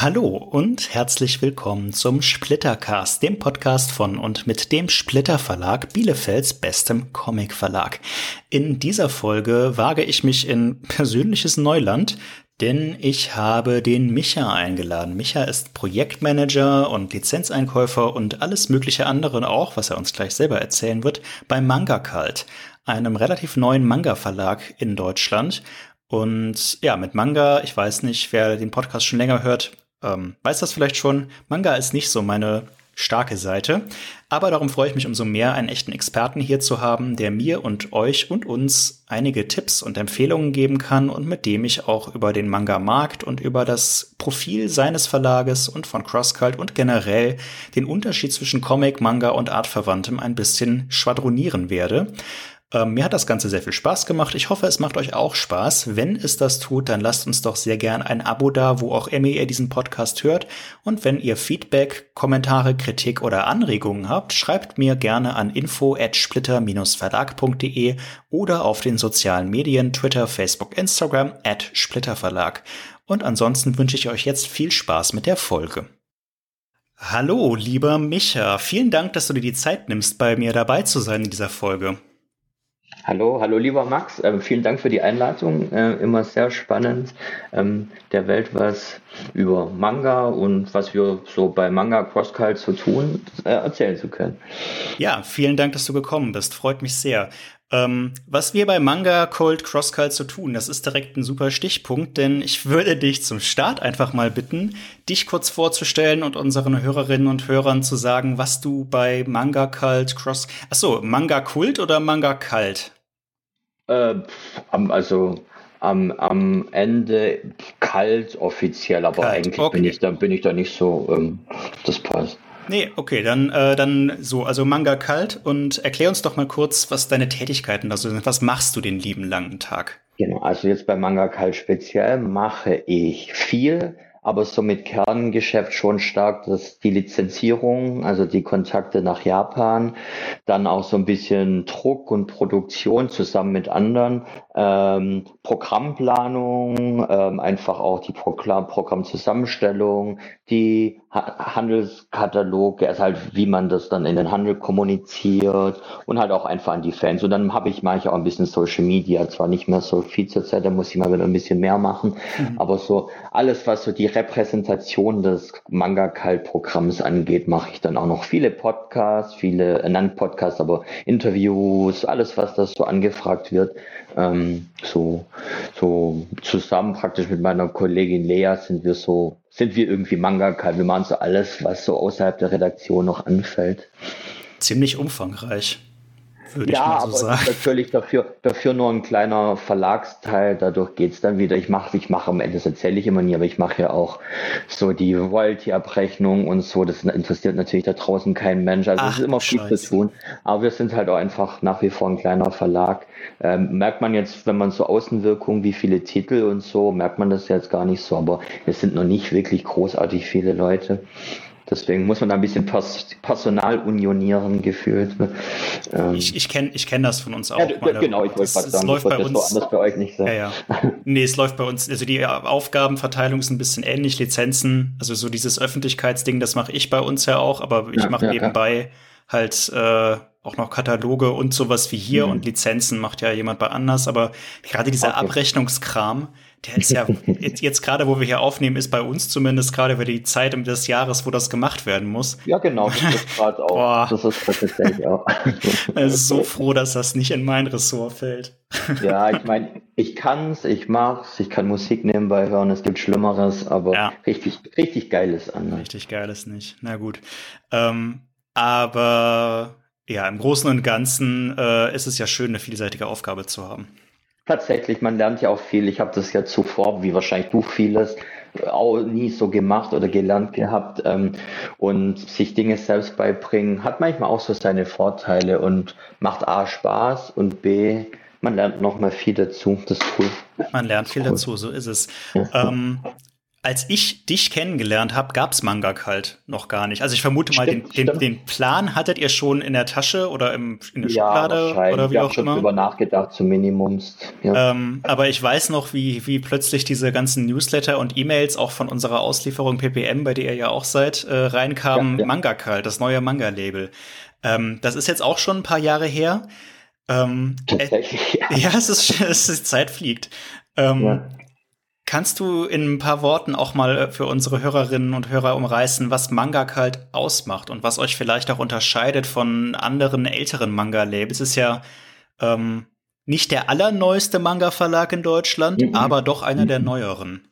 Hallo und herzlich willkommen zum Splittercast, dem Podcast von und mit dem Splitter Verlag, Bielefelds bestem Comic Verlag. In dieser Folge wage ich mich in persönliches Neuland, denn ich habe den Micha eingeladen. Micha ist Projektmanager und Lizenzeinkäufer und alles mögliche andere auch, was er uns gleich selber erzählen wird, bei Manga Cult, einem relativ neuen Manga-Verlag in Deutschland. Und ja, mit Manga, ich weiß nicht, wer den Podcast schon länger hört, ähm, weiß das vielleicht schon. Manga ist nicht so meine starke Seite. Aber darum freue ich mich umso mehr, einen echten Experten hier zu haben, der mir und euch und uns einige Tipps und Empfehlungen geben kann und mit dem ich auch über den Manga-Markt und über das Profil seines Verlages und von CrossCult und generell den Unterschied zwischen Comic, Manga und Artverwandtem ein bisschen schwadronieren werde. Ähm, mir hat das Ganze sehr viel Spaß gemacht. Ich hoffe, es macht euch auch Spaß. Wenn es das tut, dann lasst uns doch sehr gern ein Abo da, wo auch immer ihr diesen Podcast hört. Und wenn ihr Feedback, Kommentare, Kritik oder Anregungen habt, schreibt mir gerne an info at splitter-verlag.de oder auf den sozialen Medien Twitter, Facebook, Instagram at splitterverlag. Und ansonsten wünsche ich euch jetzt viel Spaß mit der Folge. Hallo, lieber Micha. Vielen Dank, dass du dir die Zeit nimmst, bei mir dabei zu sein in dieser Folge. Hallo, hallo lieber Max, ähm, vielen Dank für die Einladung, äh, immer sehr spannend, ähm, der Welt was über Manga und was wir so bei Manga Crosscult zu tun, äh, erzählen zu können. Ja, vielen Dank, dass du gekommen bist, freut mich sehr. Ähm, was wir bei Manga Cold Crosscult zu tun, das ist direkt ein super Stichpunkt, denn ich würde dich zum Start einfach mal bitten, dich kurz vorzustellen und unseren Hörerinnen und Hörern zu sagen, was du bei Manga Cult Cross, achso, Manga Kult oder Manga Kalt? Äh, also am, am Ende kalt offiziell, aber kalt. eigentlich okay. bin ich da bin ich da nicht so. Ähm, das passt. Nee, okay, dann, äh, dann so, also Manga kalt und erklär uns doch mal kurz, was deine Tätigkeiten also sind. Was machst du den lieben langen Tag? Genau, also jetzt bei Manga kalt speziell mache ich viel aber so mit Kerngeschäft schon stark dass die Lizenzierung, also die Kontakte nach Japan, dann auch so ein bisschen Druck und Produktion zusammen mit anderen, ähm, Programmplanung, ähm, einfach auch die Programm Programmzusammenstellung, die ha Handelskataloge, also halt wie man das dann in den Handel kommuniziert und halt auch einfach an die Fans. Und dann habe ich manchmal auch ein bisschen Social Media, zwar nicht mehr so viel zur Zeit, da muss ich mal wieder ein bisschen mehr machen, mhm. aber so alles, was so die Repräsentation des Manga-Kalt-Programms angeht, mache ich dann auch noch viele Podcasts, viele, äh, nein, Podcasts, aber Interviews, alles, was das so angefragt wird. Ähm, so, so zusammen praktisch mit meiner Kollegin Lea sind wir so, sind wir irgendwie Manga-Kalt. Wir machen so alles, was so außerhalb der Redaktion noch anfällt. Ziemlich umfangreich würde ja, ich mal so aber sagen. natürlich dafür, dafür nur ein kleiner Verlagsteil, dadurch geht es dann wieder. Ich mache, ich mache am Ende, das erzähle ich immer nie, aber ich mache ja auch so die Royalty-Abrechnung und so, das interessiert natürlich da draußen kein Mensch. Also es ist immer viel Scheiße. zu tun. Aber wir sind halt auch einfach nach wie vor ein kleiner Verlag. Ähm, merkt man jetzt, wenn man so Außenwirkungen, wie viele Titel und so, merkt man das jetzt gar nicht so, aber es sind noch nicht wirklich großartig viele Leute. Deswegen muss man da ein bisschen Pers Personal unionieren gefühlt. Ähm, ich ich kenne ich kenn das von uns auch. Ja, meine, genau, ich wollte gerade sagen, läuft bei uns, das anders bei euch nicht sein. Ja, ja. nee, es läuft bei uns, also die Aufgabenverteilung ist ein bisschen ähnlich, Lizenzen, also so dieses Öffentlichkeitsding, das mache ich bei uns ja auch, aber ich ja, mache ja, nebenbei halt äh, auch noch Kataloge und sowas wie hier mhm. und Lizenzen macht ja jemand bei anders, aber gerade dieser okay. Abrechnungskram, der ist ja jetzt, jetzt gerade, wo wir hier aufnehmen, ist bei uns zumindest gerade über die Zeit des Jahres, wo das gemacht werden muss. Ja, genau, das ist gerade auch. Boah. Das ist tatsächlich auch. Ich so froh, dass das nicht in mein Ressort fällt. Ja, ich meine, ich kann's, ich mach's, ich kann Musik nebenbei hören, es gibt Schlimmeres, aber ja. richtig, richtig geiles an. Richtig geiles nicht. Na gut. Ähm, aber ja, im Großen und Ganzen äh, ist es ja schön, eine vielseitige Aufgabe zu haben. Tatsächlich, man lernt ja auch viel. Ich habe das ja zuvor, wie wahrscheinlich du vieles, auch nie so gemacht oder gelernt gehabt. Ähm, und sich Dinge selbst beibringen, hat manchmal auch so seine Vorteile und macht A Spaß und B, man lernt noch mal viel dazu. Das ist cool. Man lernt viel cool. dazu, so ist es. ähm, als ich dich kennengelernt habe, gab's Manga halt noch gar nicht. Also ich vermute mal, den, den, den, Plan hattet ihr schon in der Tasche oder im, in der ja, Schublade oder wie ich auch schon immer. drüber nachgedacht, zum Minimums. Ja. Ähm, aber ich weiß noch, wie, wie plötzlich diese ganzen Newsletter und E-Mails auch von unserer Auslieferung PPM, bei der ihr ja auch seid, äh, reinkamen. Ja, ja. Manga Kalt, das neue Manga-Label. Ähm, das ist jetzt auch schon ein paar Jahre her. Ähm, Tatsächlich, äh, ja. es ist, es ist Zeit fliegt. Ähm, ja. Kannst du in ein paar Worten auch mal äh, für unsere Hörerinnen und Hörer umreißen, was Manga halt ausmacht und was euch vielleicht auch unterscheidet von anderen älteren Manga-Labels? Es ist ja ähm, nicht der allerneueste Manga-Verlag in Deutschland, mhm. aber doch einer mhm. der neueren.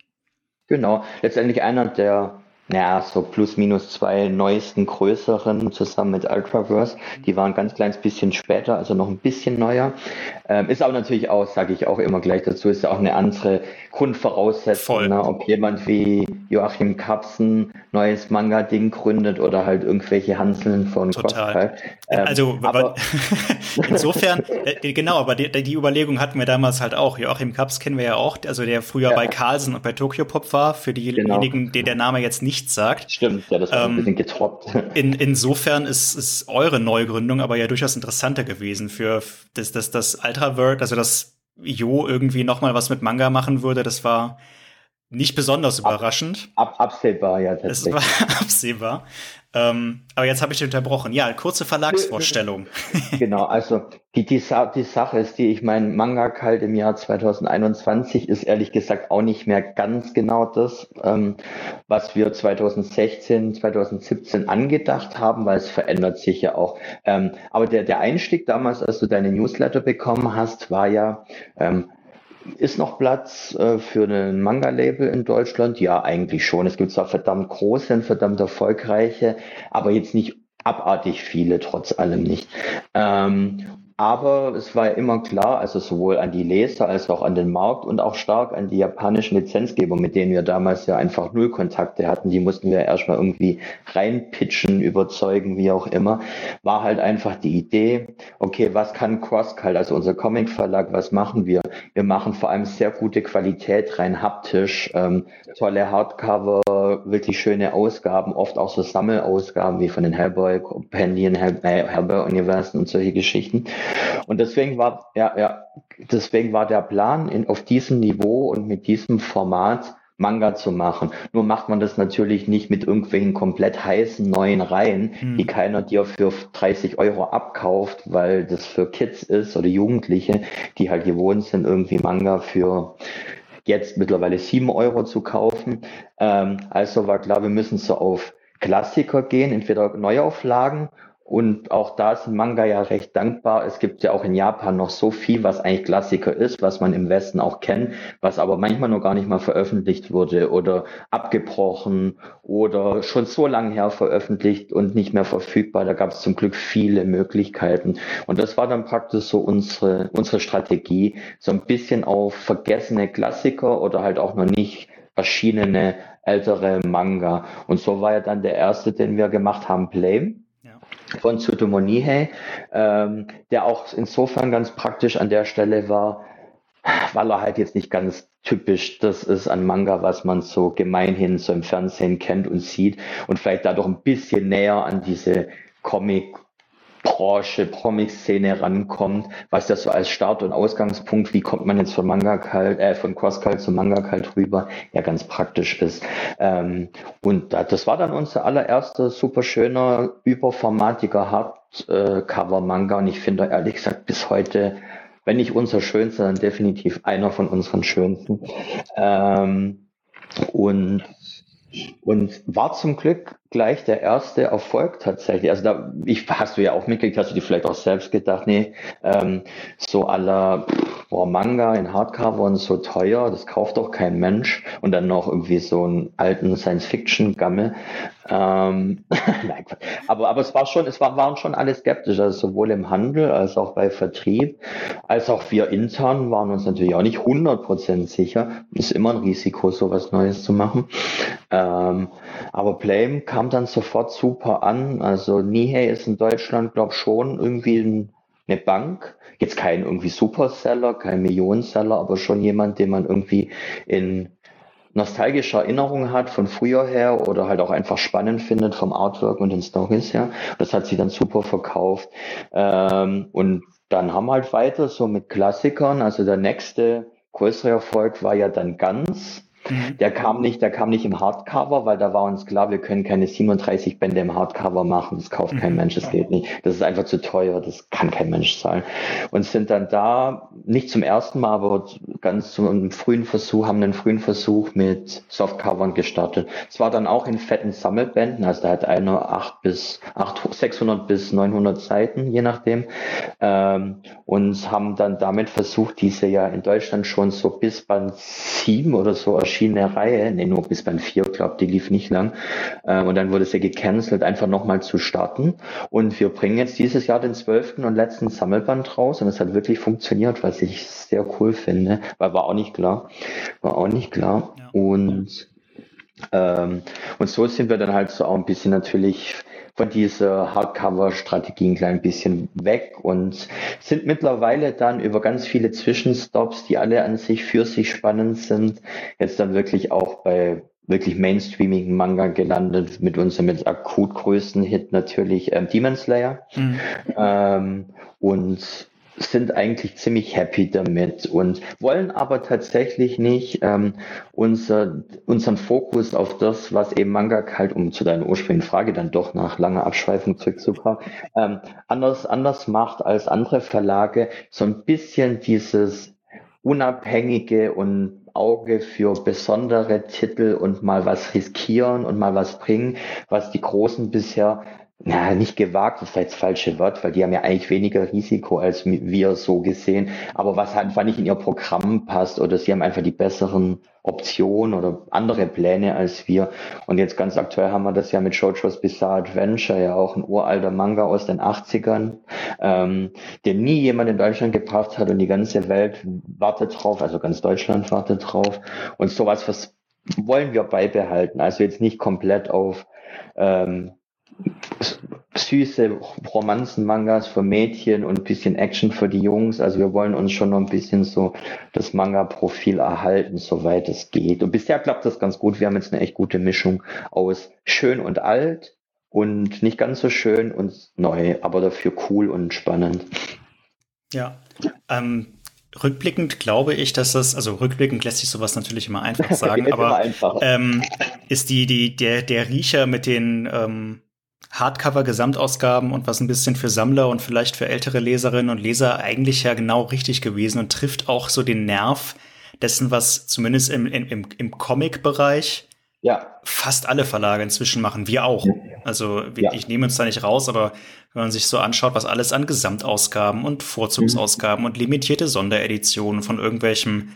Genau, letztendlich einer der naja, so plus minus zwei neuesten größeren zusammen mit Ultraverse. Die waren ganz kleines bisschen später, also noch ein bisschen neuer. Ähm, ist aber natürlich auch, sage ich auch immer gleich dazu, ist ja auch eine andere Grundvoraussetzung, ne? ob jemand wie Joachim Kapsen neues Manga-Ding gründet oder halt irgendwelche Hanseln von Total. Ähm, also aber insofern, äh, genau, aber die, die, Überlegung hatten wir damals halt auch. Joachim Kaps kennen wir ja auch, also der früher ja. bei Carlsen und bei Tokyo Pop war, für diejenigen, genau. denen der Name jetzt nichts sagt. Stimmt, ja, das war ähm, ein bisschen getroppt. In, insofern ist, ist eure Neugründung aber ja durchaus interessanter gewesen für das, das, das Ultraverse, also das Jo irgendwie noch mal was mit Manga machen würde, das war nicht besonders überraschend. Ab, ab, absehbar, ja. Es war absehbar. Ähm, aber jetzt habe ich unterbrochen. Ja, kurze Verlagsvorstellung. Genau, also die, die, die Sache ist die, ich meine, Manga Kalt im Jahr 2021 ist ehrlich gesagt auch nicht mehr ganz genau das, ähm, was wir 2016, 2017 angedacht haben, weil es verändert sich ja auch. Ähm, aber der, der Einstieg damals, als du deine Newsletter bekommen hast, war ja, ähm, ist noch Platz äh, für ein Manga-Label in Deutschland? Ja, eigentlich schon. Es gibt zwar verdammt große und verdammt erfolgreiche, aber jetzt nicht abartig viele, trotz allem nicht. Ähm, aber es war immer klar, also sowohl an die Leser als auch an den Markt und auch stark an die japanischen Lizenzgeber, mit denen wir damals ja einfach null Kontakte hatten. Die mussten wir erstmal irgendwie reinpitchen, überzeugen, wie auch immer. War halt einfach die Idee, okay, was kann CrossCult, also unser Comic-Verlag, was machen wir? Wir machen vor allem sehr gute Qualität, rein haptisch, ähm, tolle Hardcover, wirklich schöne Ausgaben, oft auch so Sammelausgaben wie von den Hellboy Companion, Hell, äh, Hellboy Universen und solche Geschichten. Und deswegen war, ja, ja, deswegen war der Plan, in, auf diesem Niveau und mit diesem Format Manga zu machen. Nur macht man das natürlich nicht mit irgendwelchen komplett heißen neuen Reihen, mhm. die keiner dir für 30 Euro abkauft, weil das für Kids ist oder Jugendliche, die halt gewohnt sind, irgendwie Manga für jetzt mittlerweile 7 Euro zu kaufen. Ähm, also war klar, wir müssen so auf Klassiker gehen, entweder Neuauflagen und auch da ist Manga ja recht dankbar. Es gibt ja auch in Japan noch so viel, was eigentlich Klassiker ist, was man im Westen auch kennt, was aber manchmal noch gar nicht mal veröffentlicht wurde oder abgebrochen oder schon so lange her veröffentlicht und nicht mehr verfügbar. Da gab es zum Glück viele Möglichkeiten. Und das war dann praktisch so unsere, unsere Strategie, so ein bisschen auf vergessene Klassiker oder halt auch noch nicht erschienene ältere Manga. Und so war ja dann der erste, den wir gemacht haben, Blame von Tsutomu ähm, der auch insofern ganz praktisch an der Stelle war, weil er halt jetzt nicht ganz typisch das ist an Manga, was man so gemeinhin so im Fernsehen kennt und sieht und vielleicht dadurch ein bisschen näher an diese Comic Branche, Comic-Szene rankommt, was ja so als Start- und Ausgangspunkt, wie kommt man jetzt von Manga Kalt, äh, von Cross Kalt zu Manga Kalt rüber, ja ganz praktisch ist. Ähm, und das war dann unser allererster super schöner, überformatiger Hardcover-Manga und ich finde ehrlich gesagt bis heute wenn nicht unser schönster, dann definitiv einer von unseren schönsten. Ähm, und und war zum Glück gleich der erste Erfolg tatsächlich. Also da, ich hast du ja auch mitgekriegt, hast du dir vielleicht auch selbst gedacht, nee, ähm, so aller boah, Manga in Hardcover und so teuer, das kauft doch kein Mensch. Und dann noch irgendwie so einen alten Science-Fiction-Gammel. Ähm, aber, aber es war schon, es war, waren schon alle skeptisch, also sowohl im Handel als auch bei Vertrieb, als auch wir intern waren uns natürlich auch nicht 100% sicher. Ist immer ein Risiko, sowas Neues zu machen. Ähm, aber Blame kam dann sofort super an. Also Nihei ist in Deutschland, glaube schon irgendwie ein, eine Bank. Jetzt kein irgendwie Superseller, kein Millionenseller, aber schon jemand, den man irgendwie in nostalgische Erinnerungen hat von früher her oder halt auch einfach spannend findet vom Artwork und den Stories her. Das hat sie dann super verkauft. Ähm, und dann haben wir halt weiter so mit Klassikern. Also der nächste größere Erfolg war ja dann ganz. Mhm. Der kam nicht, der kam nicht im Hardcover, weil da war uns klar, wir können keine 37 Bände im Hardcover machen. Das kauft kein mhm. Mensch, das geht nicht. Das ist einfach zu teuer, das kann kein Mensch zahlen. Und sind dann da, nicht zum ersten Mal, aber ganz zum frühen Versuch, haben einen frühen Versuch mit Softcovern gestartet. Es war dann auch in fetten Sammelbänden, also da hat einer 8 bis 8, 600 bis 900 Seiten, je nachdem. Ähm, und haben dann damit versucht, diese ja in Deutschland schon so bis Band 7 oder so erschienen verschiedene Reihe, nee, nur bis beim 4, glaube die lief nicht lang. Äh, und dann wurde sie gecancelt, einfach nochmal zu starten. Und wir bringen jetzt dieses Jahr den zwölften und letzten Sammelband raus und es hat wirklich funktioniert, was ich sehr cool finde, weil war auch nicht klar. War auch nicht klar. Ja. Und ähm, und so sind wir dann halt so auch ein bisschen natürlich von dieser Hardcover-Strategie ein klein bisschen weg und sind mittlerweile dann über ganz viele Zwischenstops, die alle an sich für sich spannend sind, jetzt dann wirklich auch bei wirklich mainstreamigen Manga gelandet mit unserem mit akut größten Hit natürlich ähm, Demon Slayer. Mhm. Ähm, und sind eigentlich ziemlich happy damit und wollen aber tatsächlich nicht ähm, unser, unseren Fokus auf das, was eben Manga halt, um zu deiner ursprünglichen Frage dann doch nach langer Abschweifung zurückzukommen, ähm, anders, anders macht als andere Verlage, so ein bisschen dieses unabhängige und Auge für besondere Titel und mal was riskieren und mal was bringen, was die Großen bisher na, nicht gewagt, das ist jetzt das falsche Wort, weil die haben ja eigentlich weniger Risiko als wir so gesehen. Aber was halt einfach nicht in ihr Programm passt oder sie haben einfach die besseren Optionen oder andere Pläne als wir. Und jetzt ganz aktuell haben wir das ja mit Shoujo's Bizarre Adventure, ja auch ein uralter Manga aus den 80ern, ähm, den nie jemand in Deutschland gebracht hat und die ganze Welt wartet drauf, also ganz Deutschland wartet drauf. Und sowas, was wollen wir beibehalten. Also jetzt nicht komplett auf ähm, süße Romanzen-Mangas für Mädchen und ein bisschen Action für die Jungs. Also wir wollen uns schon noch ein bisschen so das Manga-Profil erhalten, soweit es geht. Und bisher klappt das ganz gut. Wir haben jetzt eine echt gute Mischung aus schön und alt und nicht ganz so schön und neu, aber dafür cool und spannend. Ja, ähm, Rückblickend glaube ich, dass das, also rückblickend lässt sich sowas natürlich immer einfach sagen, aber ähm, ist die, die, der, der Riecher mit den ähm, Hardcover-Gesamtausgaben und was ein bisschen für Sammler und vielleicht für ältere Leserinnen und Leser eigentlich ja genau richtig gewesen und trifft auch so den Nerv dessen, was zumindest im, im, im Comic-Bereich ja. fast alle Verlage inzwischen machen. Wir auch. Also ja. ich nehme uns da nicht raus, aber wenn man sich so anschaut, was alles an Gesamtausgaben und Vorzugsausgaben mhm. und limitierte Sondereditionen von irgendwelchem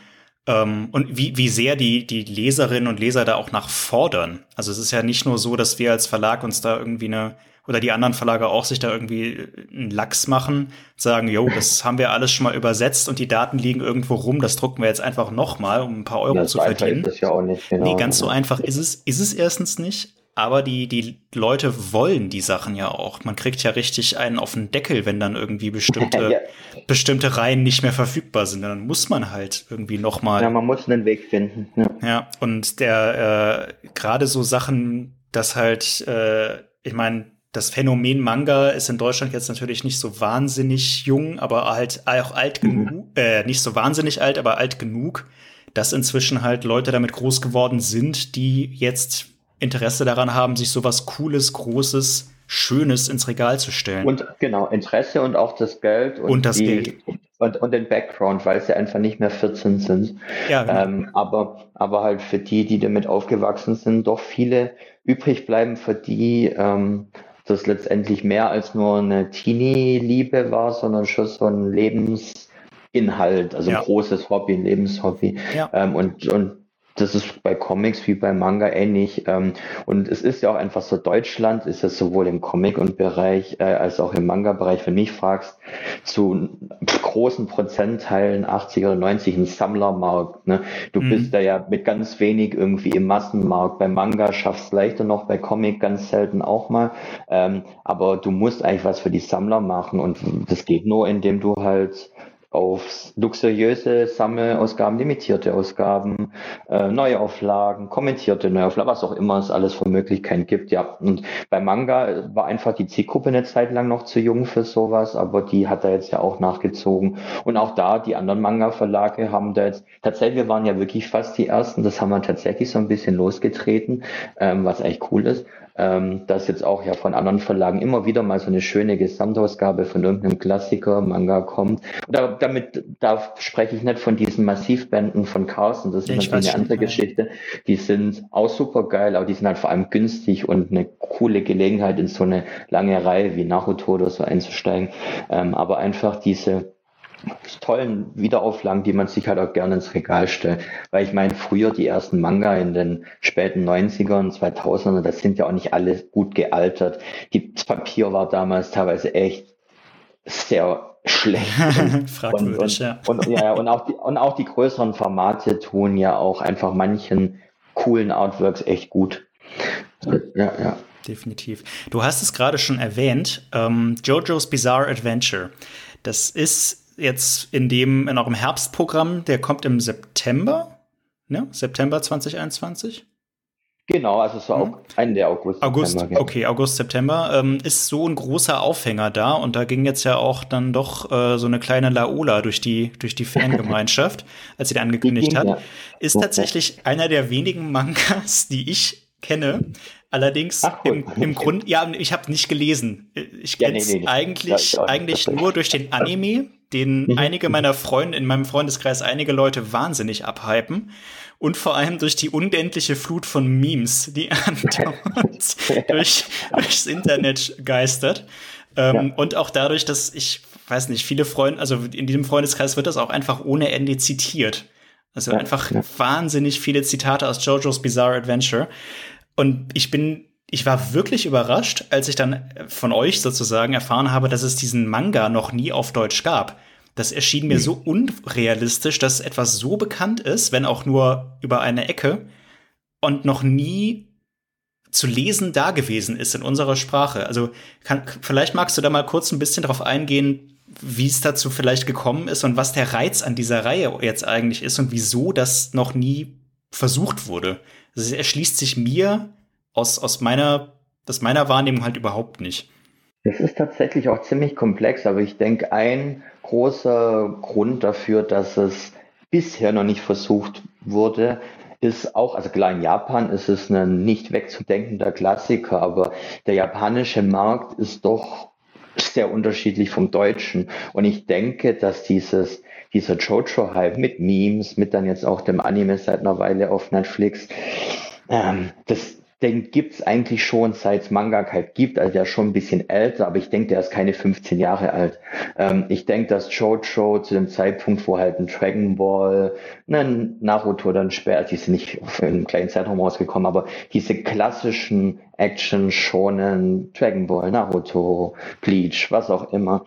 und wie, wie sehr die, die Leserinnen und Leser da auch nachfordern. Also es ist ja nicht nur so, dass wir als Verlag uns da irgendwie eine, oder die anderen Verlage auch sich da irgendwie einen Lachs machen, sagen, jo, das haben wir alles schon mal übersetzt und die Daten liegen irgendwo rum, das drucken wir jetzt einfach nochmal, um ein paar Euro das zu verdienen. Ist ja auch nicht, genau. Nee, ganz so einfach ist es, ist es erstens nicht aber die, die Leute wollen die Sachen ja auch. Man kriegt ja richtig einen auf den Deckel, wenn dann irgendwie bestimmte, ja. bestimmte Reihen nicht mehr verfügbar sind. Dann muss man halt irgendwie noch mal. Ja, man muss einen Weg finden. Ja, ja und der äh, gerade so Sachen, dass halt, äh, ich meine, das Phänomen Manga ist in Deutschland jetzt natürlich nicht so wahnsinnig jung, aber halt auch alt mhm. genug, äh, nicht so wahnsinnig alt, aber alt genug, dass inzwischen halt Leute damit groß geworden sind, die jetzt Interesse daran haben, sich sowas Cooles, Großes, Schönes ins Regal zu stellen. Und genau, Interesse und auch das Geld und, und das die, Geld. Und, und den Background, weil sie einfach nicht mehr 14 sind. Ja, genau. ähm, aber, aber halt für die, die damit aufgewachsen sind, doch viele übrig bleiben, für die ähm, das letztendlich mehr als nur eine Teenie-Liebe war, sondern schon so ein Lebensinhalt, also ja. ein großes Hobby, ein Lebenshobby. Ja. Ähm, und, und das ist bei Comics wie bei Manga ähnlich. Ähm, und es ist ja auch einfach so, Deutschland ist ja sowohl im Comic- und Bereich äh, als auch im Manga-Bereich, wenn mich fragst, zu großen Prozentteilen, 80 oder 90, ein Sammlermarkt. Ne? Du mhm. bist da ja mit ganz wenig irgendwie im Massenmarkt. Bei Manga schaffst du leichter noch, bei Comic ganz selten auch mal. Ähm, aber du musst eigentlich was für die Sammler machen und das geht nur, indem du halt auf luxuriöse Sammelausgaben, limitierte Ausgaben, äh, Neuauflagen, kommentierte Neuauflagen, was auch immer es alles für Möglichkeiten gibt. Ja, und bei Manga war einfach die Zielgruppe eine Zeit lang noch zu jung für sowas, aber die hat da jetzt ja auch nachgezogen. Und auch da, die anderen Manga-Verlage haben da jetzt, tatsächlich, wir waren ja wirklich fast die ersten, das haben wir tatsächlich so ein bisschen losgetreten, ähm, was eigentlich cool ist ähm, dass jetzt auch ja von anderen Verlagen immer wieder mal so eine schöne Gesamtausgabe von irgendeinem Klassiker, Manga kommt. Da, damit, da spreche ich nicht von diesen Massivbänden von Carlsen, das ist ja, natürlich eine andere schon, Geschichte. Die sind auch super geil, aber die sind halt vor allem günstig und eine coole Gelegenheit, in so eine lange Reihe wie Naruto oder so einzusteigen. Ähm, aber einfach diese tollen Wiederauflagen, die man sich halt auch gerne ins Regal stellt. Weil ich meine, früher die ersten Manga in den späten 90ern, 2000ern, das sind ja auch nicht alle gut gealtert. Das Papier war damals teilweise echt sehr schlecht. Fragwürdig, und, und, ja. Und, ja, und, auch die, und auch die größeren Formate tun ja auch einfach manchen coolen Artworks echt gut. Ja, ja. Definitiv. Du hast es gerade schon erwähnt, ähm, JoJo's Bizarre Adventure. Das ist jetzt in dem, in eurem Herbstprogramm, der kommt im September, ne? September 2021? Genau, also so mhm. Ende August. August, September, okay, August, September ähm, ist so ein großer Aufhänger da und da ging jetzt ja auch dann doch äh, so eine kleine Laola durch die durch die Fangemeinschaft, als sie da angekündigt hat. Ist tatsächlich einer der wenigen Mangas, die ich kenne. Allerdings Ach, im, im Grund, ja, ich habe nicht gelesen. Ich kenne es ja, nee, nee, eigentlich, ja, eigentlich nur durch den Anime, den mhm. einige meiner Freunde in meinem Freundeskreis einige Leute wahnsinnig abhypen. Und vor allem durch die unendliche Flut von Memes, die andauernd durch, durchs Internet geistert. Ähm, ja. Und auch dadurch, dass ich, weiß nicht, viele Freunde, also in diesem Freundeskreis wird das auch einfach ohne Ende zitiert. Also ja, einfach ja. wahnsinnig viele Zitate aus JoJo's Bizarre Adventure. Und ich bin, ich war wirklich überrascht, als ich dann von euch sozusagen erfahren habe, dass es diesen Manga noch nie auf Deutsch gab. Das erschien mir mhm. so unrealistisch, dass etwas so bekannt ist, wenn auch nur über eine Ecke und noch nie zu lesen da gewesen ist in unserer Sprache. Also kann, vielleicht magst du da mal kurz ein bisschen drauf eingehen, wie es dazu vielleicht gekommen ist und was der Reiz an dieser Reihe jetzt eigentlich ist und wieso das noch nie versucht wurde. Das erschließt sich mir aus, aus meiner, aus meiner Wahrnehmung halt überhaupt nicht. Das ist tatsächlich auch ziemlich komplex, aber ich denke, ein großer Grund dafür, dass es bisher noch nicht versucht wurde, ist auch, also klar, in Japan ist es ein nicht wegzudenkender Klassiker, aber der japanische Markt ist doch sehr unterschiedlich vom deutschen. Und ich denke, dass dieses dieser Jojo-Hype mit Memes, mit dann jetzt auch dem Anime seit einer Weile auf Netflix, ähm, das, den gibt's eigentlich schon seit Manga halt gibt, also der ist schon ein bisschen älter, aber ich denke, der ist keine 15 Jahre alt. Ähm, ich denke, dass Jojo zu dem Zeitpunkt, wo halt ein Dragon Ball, ein Naruto dann später, die sind nicht für einen kleinen Zeitraum rausgekommen, aber diese klassischen Action, Shonen, Dragon Ball, Naruto, Bleach, was auch immer,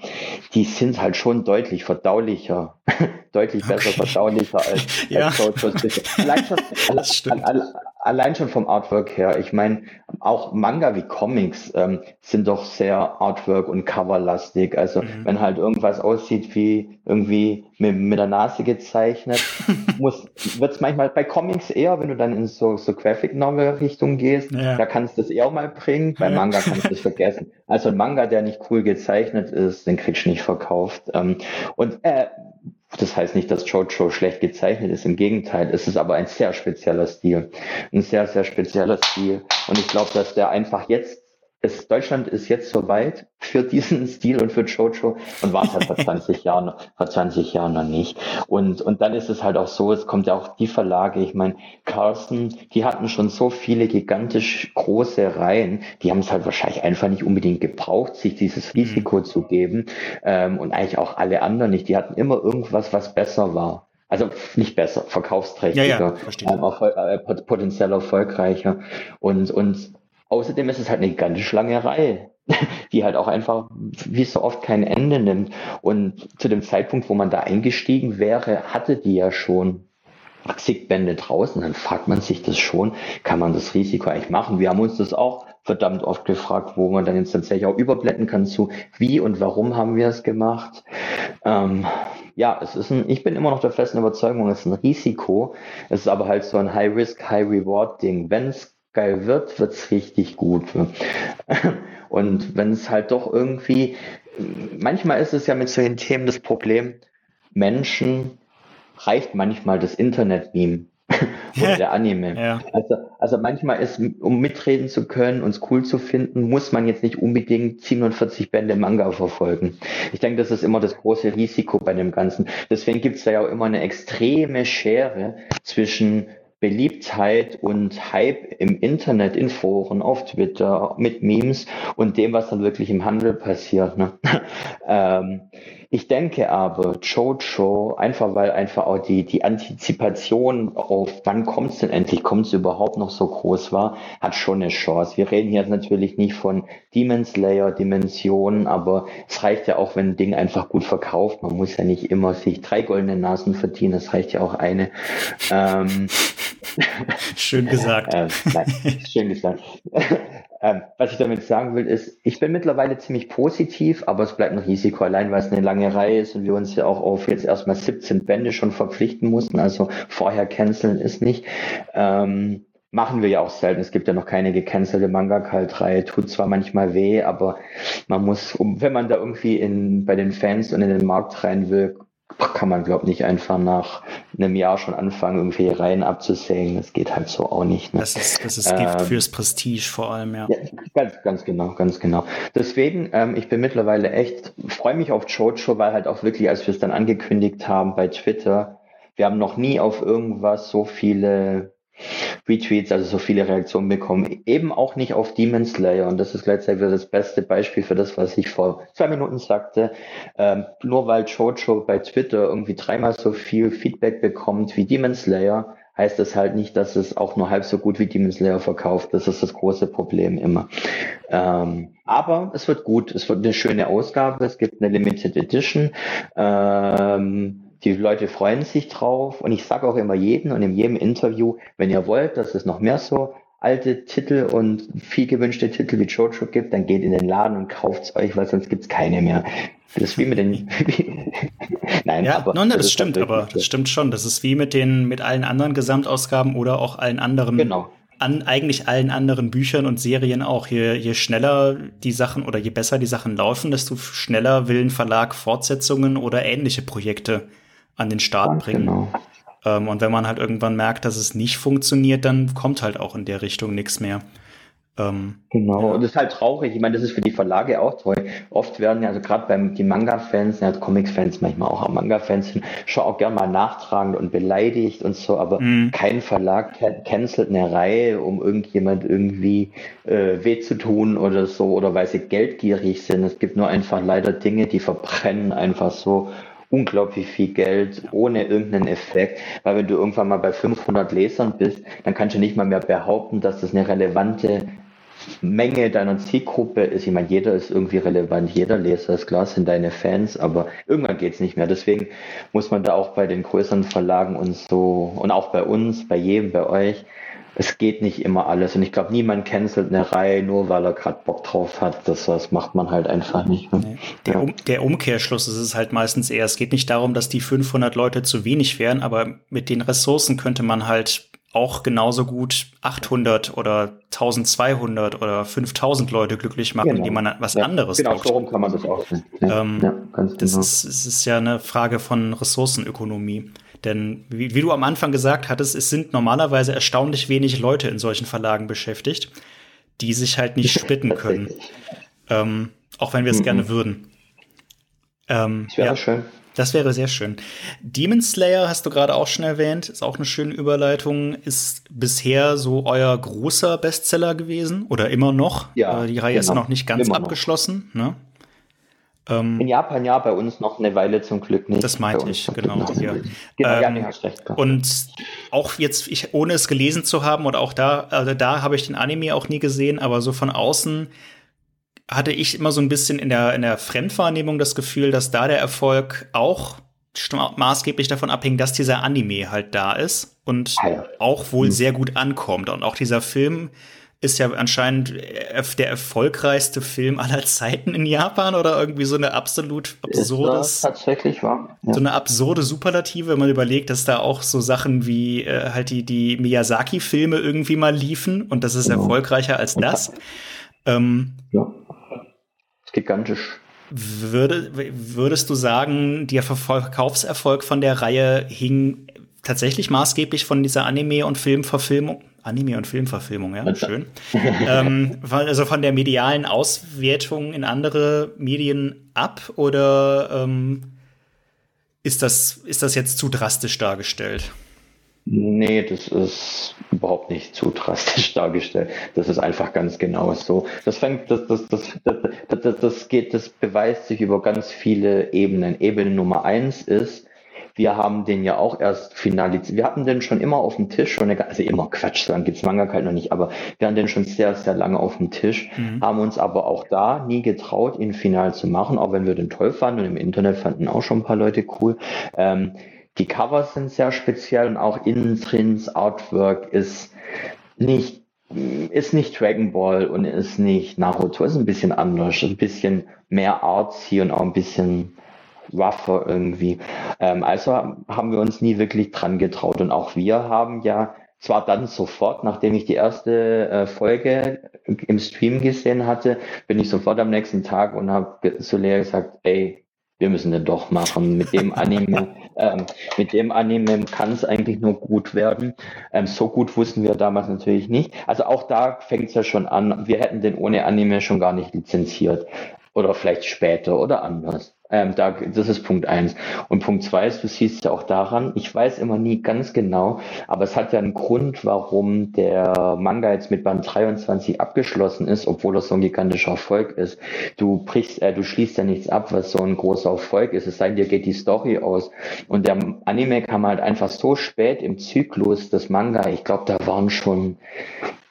die sind halt schon deutlich verdaulicher, deutlich okay. besser verdaulicher als, ja. als Jojo's. Allein schon, allein, allein schon vom Artwork her. Ich meine, auch Manga wie Comics ähm, sind doch sehr Artwork und Coverlastig. Also mhm. wenn halt irgendwas aussieht wie irgendwie mit, mit der Nase gezeichnet, muss wird's manchmal bei Comics eher, wenn du dann in so, so Graphic Novel Richtung gehst, ja. da kannst du das eher mal bringen. Bei Manga kannst du das vergessen. Also ein Manga, der nicht cool gezeichnet ist, den kriegst du nicht verkauft. Ähm, und äh, das heißt nicht, dass Jojo schlecht gezeichnet ist. Im Gegenteil, es ist aber ein sehr spezieller Stil. Ein sehr, sehr spezieller Stil. Und ich glaube, dass der einfach jetzt ist, Deutschland ist jetzt soweit für diesen Stil und für Jojo und war es halt vor 20 Jahren, vor 20 Jahren noch nicht. Und, und dann ist es halt auch so, es kommt ja auch die Verlage, ich meine, Carlson, die hatten schon so viele gigantisch große Reihen, die haben es halt wahrscheinlich einfach nicht unbedingt gebraucht, sich dieses mhm. Risiko mhm. zu geben. Ähm, und eigentlich auch alle anderen nicht. Die hatten immer irgendwas, was besser war. Also nicht besser, verkaufsträchtiger, ja, ja, ähm, erfol äh, potenziell erfolgreicher. Und, und Außerdem ist es halt eine gigantisch lange Reihe, die halt auch einfach wie so oft kein Ende nimmt. Und zu dem Zeitpunkt, wo man da eingestiegen wäre, hatte die ja schon zig Bände draußen. Dann fragt man sich das schon, kann man das Risiko eigentlich machen? Wir haben uns das auch verdammt oft gefragt, wo man dann jetzt tatsächlich auch überblenden kann zu, wie und warum haben wir es gemacht. Ähm, ja, es ist ein, ich bin immer noch der festen Überzeugung, es ist ein Risiko. Es ist aber halt so ein High-Risk, High-Reward-Ding. Wenn es geil wird, wird es richtig gut. Und wenn es halt doch irgendwie, manchmal ist es ja mit solchen Themen das Problem, Menschen reicht manchmal das Internet-Meme oder der Anime. Ja. Also, also manchmal ist, um mitreden zu können, uns cool zu finden, muss man jetzt nicht unbedingt 47 Bände Manga verfolgen. Ich denke, das ist immer das große Risiko bei dem Ganzen. Deswegen gibt es da ja auch immer eine extreme Schere zwischen Beliebtheit und Hype im Internet, in Foren, auf Twitter, mit Memes und dem, was dann wirklich im Handel passiert. Ne? ähm, ich denke aber, Jojo, einfach weil einfach auch die, die Antizipation auf wann kommt es denn endlich, kommt es überhaupt noch so groß war, hat schon eine Chance. Wir reden hier natürlich nicht von Demon Slayer Dimensionen, aber es reicht ja auch, wenn ein Ding einfach gut verkauft. Man muss ja nicht immer sich drei goldene Nasen verdienen, es reicht ja auch eine. Ähm, schön gesagt. ähm, nein, schön gesagt. Ähm, was ich damit sagen will, ist, ich bin mittlerweile ziemlich positiv, aber es bleibt ein Risiko, allein weil es eine lange Reihe ist und wir uns ja auch auf jetzt erstmal 17 Bände schon verpflichten mussten. Also vorher canceln ist nicht. Ähm, machen wir ja auch selten. Es gibt ja noch keine gecancelte Manga-Kalt-Reihe. Tut zwar manchmal weh, aber man muss, um, wenn man da irgendwie in, bei den Fans und in den Markt rein will, kann man, glaube ich, nicht einfach nach einem Jahr schon anfangen, irgendwie Reihen abzusägen. Das geht halt so auch nicht. Ne? Das ist, das ist ähm, Gift fürs Prestige vor allem, ja. ja. ganz, ganz genau, ganz genau. Deswegen, ähm, ich bin mittlerweile echt, freue mich auf Jojo, weil halt auch wirklich, als wir es dann angekündigt haben bei Twitter, wir haben noch nie auf irgendwas so viele Retweets, also so viele Reaktionen bekommen. Eben auch nicht auf Demon Slayer. Und das ist gleichzeitig das beste Beispiel für das, was ich vor zwei Minuten sagte. Ähm, nur weil Jojo bei Twitter irgendwie dreimal so viel Feedback bekommt wie Demon Slayer, heißt das halt nicht, dass es auch nur halb so gut wie Demon Slayer verkauft. Das ist das große Problem immer. Ähm, aber es wird gut. Es wird eine schöne Ausgabe. Es gibt eine Limited Edition. Ähm, die Leute freuen sich drauf und ich sage auch immer jeden und in jedem Interview, wenn ihr wollt, dass es noch mehr so alte Titel und viel gewünschte Titel wie Jojo gibt, dann geht in den Laden und kauft's euch, weil sonst gibt's keine mehr. Das ist wie mit den. Nein, ja, aber. Nein, das, das stimmt, aber das stimmt schon. Das ist wie mit den, mit allen anderen Gesamtausgaben oder auch allen anderen. Genau. An eigentlich allen anderen Büchern und Serien auch. Je, je schneller die Sachen oder je besser die Sachen laufen, desto schneller will ein Verlag Fortsetzungen oder ähnliche Projekte an den Start bringen. Genau. Ähm, und wenn man halt irgendwann merkt, dass es nicht funktioniert, dann kommt halt auch in der Richtung nichts mehr. Ähm, genau, ja. und das ist halt traurig. Ich meine, das ist für die Verlage auch toll. Oft werden ja, also gerade beim die Manga-Fans, ja, Comic-Fans manchmal auch Manga-Fans sind schon auch gern mal nachtragend und beleidigt und so, aber mhm. kein Verlag cancelt eine Reihe, um irgendjemand irgendwie äh, weh zu tun oder so, oder weil sie geldgierig sind. Es gibt nur einfach leider Dinge, die verbrennen einfach so unglaublich viel Geld ohne irgendeinen Effekt, weil wenn du irgendwann mal bei 500 Lesern bist, dann kannst du nicht mal mehr behaupten, dass das eine relevante Menge deiner Zielgruppe ist. Ich meine, jeder ist irgendwie relevant, jeder Leser ist klar, sind deine Fans, aber irgendwann geht's nicht mehr. Deswegen muss man da auch bei den größeren Verlagen und so und auch bei uns, bei jedem, bei euch, es geht nicht immer alles. Und ich glaube, niemand cancelt eine Reihe nur, weil er gerade Bock drauf hat. Das, das macht man halt einfach nicht. Nee. Der, um, der, Umkehrschluss ist es halt meistens eher. Es geht nicht darum, dass die 500 Leute zu wenig wären, aber mit den Ressourcen könnte man halt auch genauso gut 800 oder 1200 oder 5000 Leute glücklich machen, genau. die man was ja, anderes Genau, so rum kann man das auch sehen. Ja, ähm, ja, das genau. ist, es ist ja eine Frage von Ressourcenökonomie. Denn wie, wie, du am Anfang gesagt hattest, es sind normalerweise erstaunlich wenig Leute in solchen Verlagen beschäftigt, die sich halt nicht splitten können. ähm, auch wenn wir es mhm. gerne würden. Ähm, das wäre ja, schön. Das wäre sehr schön. Demon Slayer hast du gerade auch schon erwähnt, ist auch eine schöne Überleitung. Ist bisher so euer großer Bestseller gewesen oder immer noch? Ja. Äh, die Reihe genau. ist noch nicht ganz immer abgeschlossen. Ne? Ähm, in Japan ja, bei uns noch eine Weile zum Glück nicht. Das meinte ich, genau. Ja. Genau, ähm, ja, hast recht. Und auch jetzt, ich, ohne es gelesen zu haben, oder auch da, also da habe ich den Anime auch nie gesehen, aber so von außen hatte ich immer so ein bisschen in der, in der Fremdwahrnehmung das Gefühl, dass da der Erfolg auch maßgeblich davon abhängt, dass dieser Anime halt da ist und ah ja. auch wohl mhm. sehr gut ankommt. Und auch dieser Film ist ja anscheinend der erfolgreichste Film aller Zeiten in Japan oder irgendwie so eine absolut absurde. tatsächlich wahr? Ja. So eine absurde Superlative, wenn man überlegt, dass da auch so Sachen wie äh, halt die, die Miyazaki-Filme irgendwie mal liefen und das ist ja. erfolgreicher als das. Ähm, ja. Gigantisch. Würde, würdest du sagen, der Verkaufserfolg von der Reihe hing tatsächlich maßgeblich von dieser Anime- und Filmverfilmung? Anime- und Filmverfilmung, ja, schön. ähm, also von der medialen Auswertung in andere Medien ab oder ähm, ist, das, ist das jetzt zu drastisch dargestellt? Nee, das ist überhaupt nicht zu drastisch dargestellt. Das ist einfach ganz genau so. Das fängt, das, das, das, das, das, das geht, das beweist sich über ganz viele Ebenen. Ebene Nummer eins ist, wir haben den ja auch erst finalisiert. Wir hatten den schon immer auf dem Tisch, schon eine, also immer Quatsch, lange gibt's Manga halt noch nicht, aber wir hatten den schon sehr, sehr lange auf dem Tisch, mhm. haben uns aber auch da nie getraut, ihn final zu machen, auch wenn wir den toll fanden und im Internet fanden auch schon ein paar Leute cool. Ähm, die Covers sind sehr speziell und auch innen drin's Artwork ist nicht ist nicht Dragon Ball und ist nicht Naruto, ist ein bisschen anders, ein bisschen mehr Arts hier und auch ein bisschen rougher irgendwie. Ähm, also haben wir uns nie wirklich dran getraut. Und auch wir haben ja zwar dann sofort, nachdem ich die erste äh, Folge im Stream gesehen hatte, bin ich sofort am nächsten Tag und habe zu Lea gesagt, ey, wir müssen den doch machen. Mit dem Anime, ähm, mit dem Anime kann es eigentlich nur gut werden. Ähm, so gut wussten wir damals natürlich nicht. Also auch da fängt es ja schon an. Wir hätten den ohne Anime schon gar nicht lizenziert. Oder vielleicht später oder anders. Ähm, da, das ist Punkt eins. Und Punkt zwei ist, du siehst ja auch daran, ich weiß immer nie ganz genau, aber es hat ja einen Grund, warum der Manga jetzt mit Band 23 abgeschlossen ist, obwohl er so ein gigantischer Erfolg ist. Du brichst, äh, du schließt ja nichts ab, was so ein großer Erfolg ist. Es sei denn, dir geht die Story aus. Und der Anime kam halt einfach so spät im Zyklus des Manga. Ich glaube, da waren schon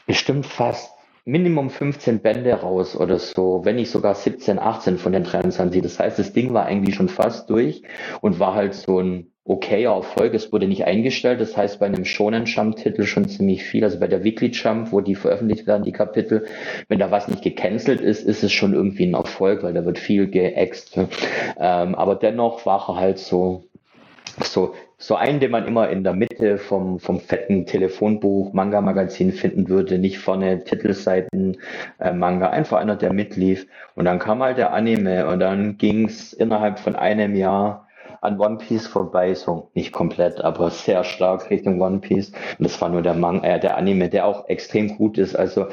bestimmt fast Minimum 15 Bände raus oder so, wenn nicht sogar 17, 18 von den 23. Das heißt, das Ding war eigentlich schon fast durch und war halt so ein okayer Erfolg. Es wurde nicht eingestellt. Das heißt, bei einem Shonen Jump Titel schon ziemlich viel. Also bei der Weekly Jump, wo die veröffentlicht werden, die Kapitel, wenn da was nicht gecancelt ist, ist es schon irgendwie ein Erfolg, weil da wird viel geäxt. Ähm, aber dennoch war er halt so, so so einen, den man immer in der Mitte vom, vom fetten Telefonbuch Manga-Magazin finden würde, nicht vorne Titelseiten äh, Manga, einfach einer, der mitlief. Und dann kam halt der Anime und dann ging's innerhalb von einem Jahr an One Piece vorbei, so nicht komplett, aber sehr stark Richtung One Piece. Und das war nur der Manga, äh, der Anime, der auch extrem gut ist. Also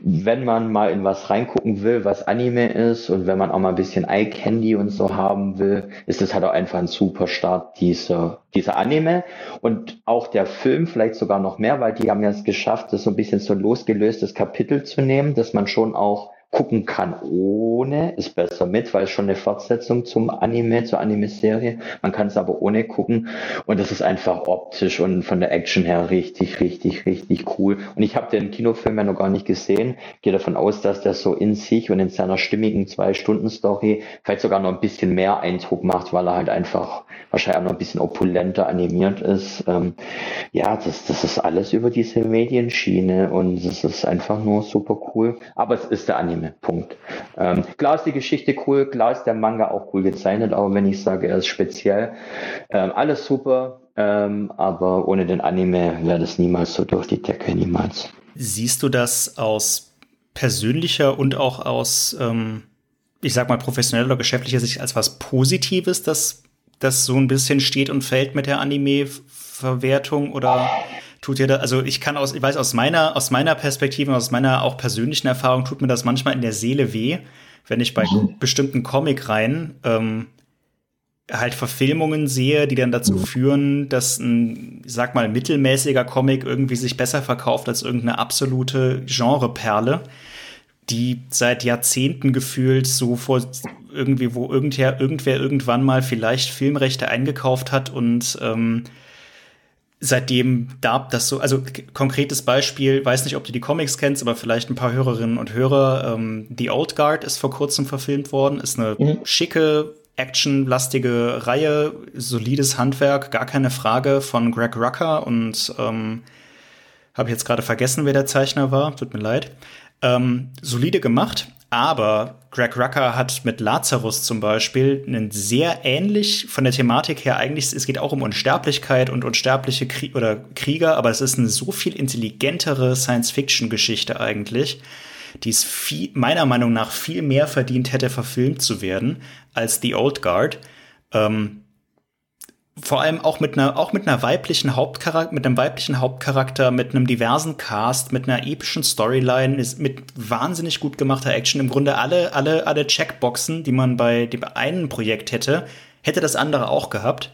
wenn man mal in was reingucken will, was Anime ist und wenn man auch mal ein bisschen Eye Candy und so haben will, ist es halt auch einfach ein super Start, dieser, dieser Anime. Und auch der Film vielleicht sogar noch mehr, weil die haben ja es geschafft, das so ein bisschen so losgelöstes Kapitel zu nehmen, dass man schon auch gucken kann ohne, ist besser mit, weil es schon eine Fortsetzung zum Anime, zur Anime-Serie. Man kann es aber ohne gucken und das ist einfach optisch und von der Action her richtig, richtig, richtig cool. Und ich habe den Kinofilm ja noch gar nicht gesehen. Gehe davon aus, dass der so in sich und in seiner stimmigen Zwei-Stunden-Story vielleicht sogar noch ein bisschen mehr Eindruck macht, weil er halt einfach wahrscheinlich auch noch ein bisschen opulenter animiert ist. Ähm, ja, das, das ist alles über diese Medienschiene und es ist einfach nur super cool. Aber es ist der Anime. Punkt. Ähm, klar ist die Geschichte cool, klar ist der Manga auch cool gezeichnet, aber wenn ich sage, er ist speziell, ähm, alles super, ähm, aber ohne den Anime wäre das niemals so durch die Decke, niemals. Siehst du das aus persönlicher und auch aus, ähm, ich sag mal, professioneller oder geschäftlicher Sicht als was Positives, dass das so ein bisschen steht und fällt mit der Anime-Verwertung oder tut da, also ich kann aus, ich weiß aus meiner, aus meiner Perspektive, aus meiner auch persönlichen Erfahrung tut mir das manchmal in der Seele weh, wenn ich bei mhm. bestimmten Comic-Reihen ähm, halt Verfilmungen sehe, die dann dazu mhm. führen, dass ein, sag mal, mittelmäßiger Comic irgendwie sich besser verkauft als irgendeine absolute Genreperle, die seit Jahrzehnten gefühlt so vor irgendwie, wo irgendwer, irgendwer irgendwann mal vielleicht Filmrechte eingekauft hat und ähm, seitdem da das so, also konkretes Beispiel, weiß nicht, ob du die Comics kennst, aber vielleicht ein paar Hörerinnen und Hörer. Ähm, The Old Guard ist vor kurzem verfilmt worden, ist eine mhm. schicke, actionlastige Reihe, solides Handwerk, gar keine Frage von Greg Rucker und ähm, Habe ich jetzt gerade vergessen, wer der Zeichner war. Tut mir leid. Ähm, solide gemacht, aber Greg Rucker hat mit Lazarus zum Beispiel einen sehr ähnlich von der Thematik her eigentlich, es geht auch um Unsterblichkeit und unsterbliche Krie oder Krieger, aber es ist eine so viel intelligentere Science-Fiction-Geschichte eigentlich, die es viel, meiner Meinung nach viel mehr verdient hätte, verfilmt zu werden als The Old Guard. Ähm, vor allem auch mit einer auch mit einer weiblichen Hauptcharakter mit einem weiblichen Hauptcharakter mit einem diversen Cast mit einer epischen Storyline ist mit wahnsinnig gut gemachter Action. Im Grunde alle alle alle Checkboxen die man bei dem einen Projekt hätte hätte das andere auch gehabt.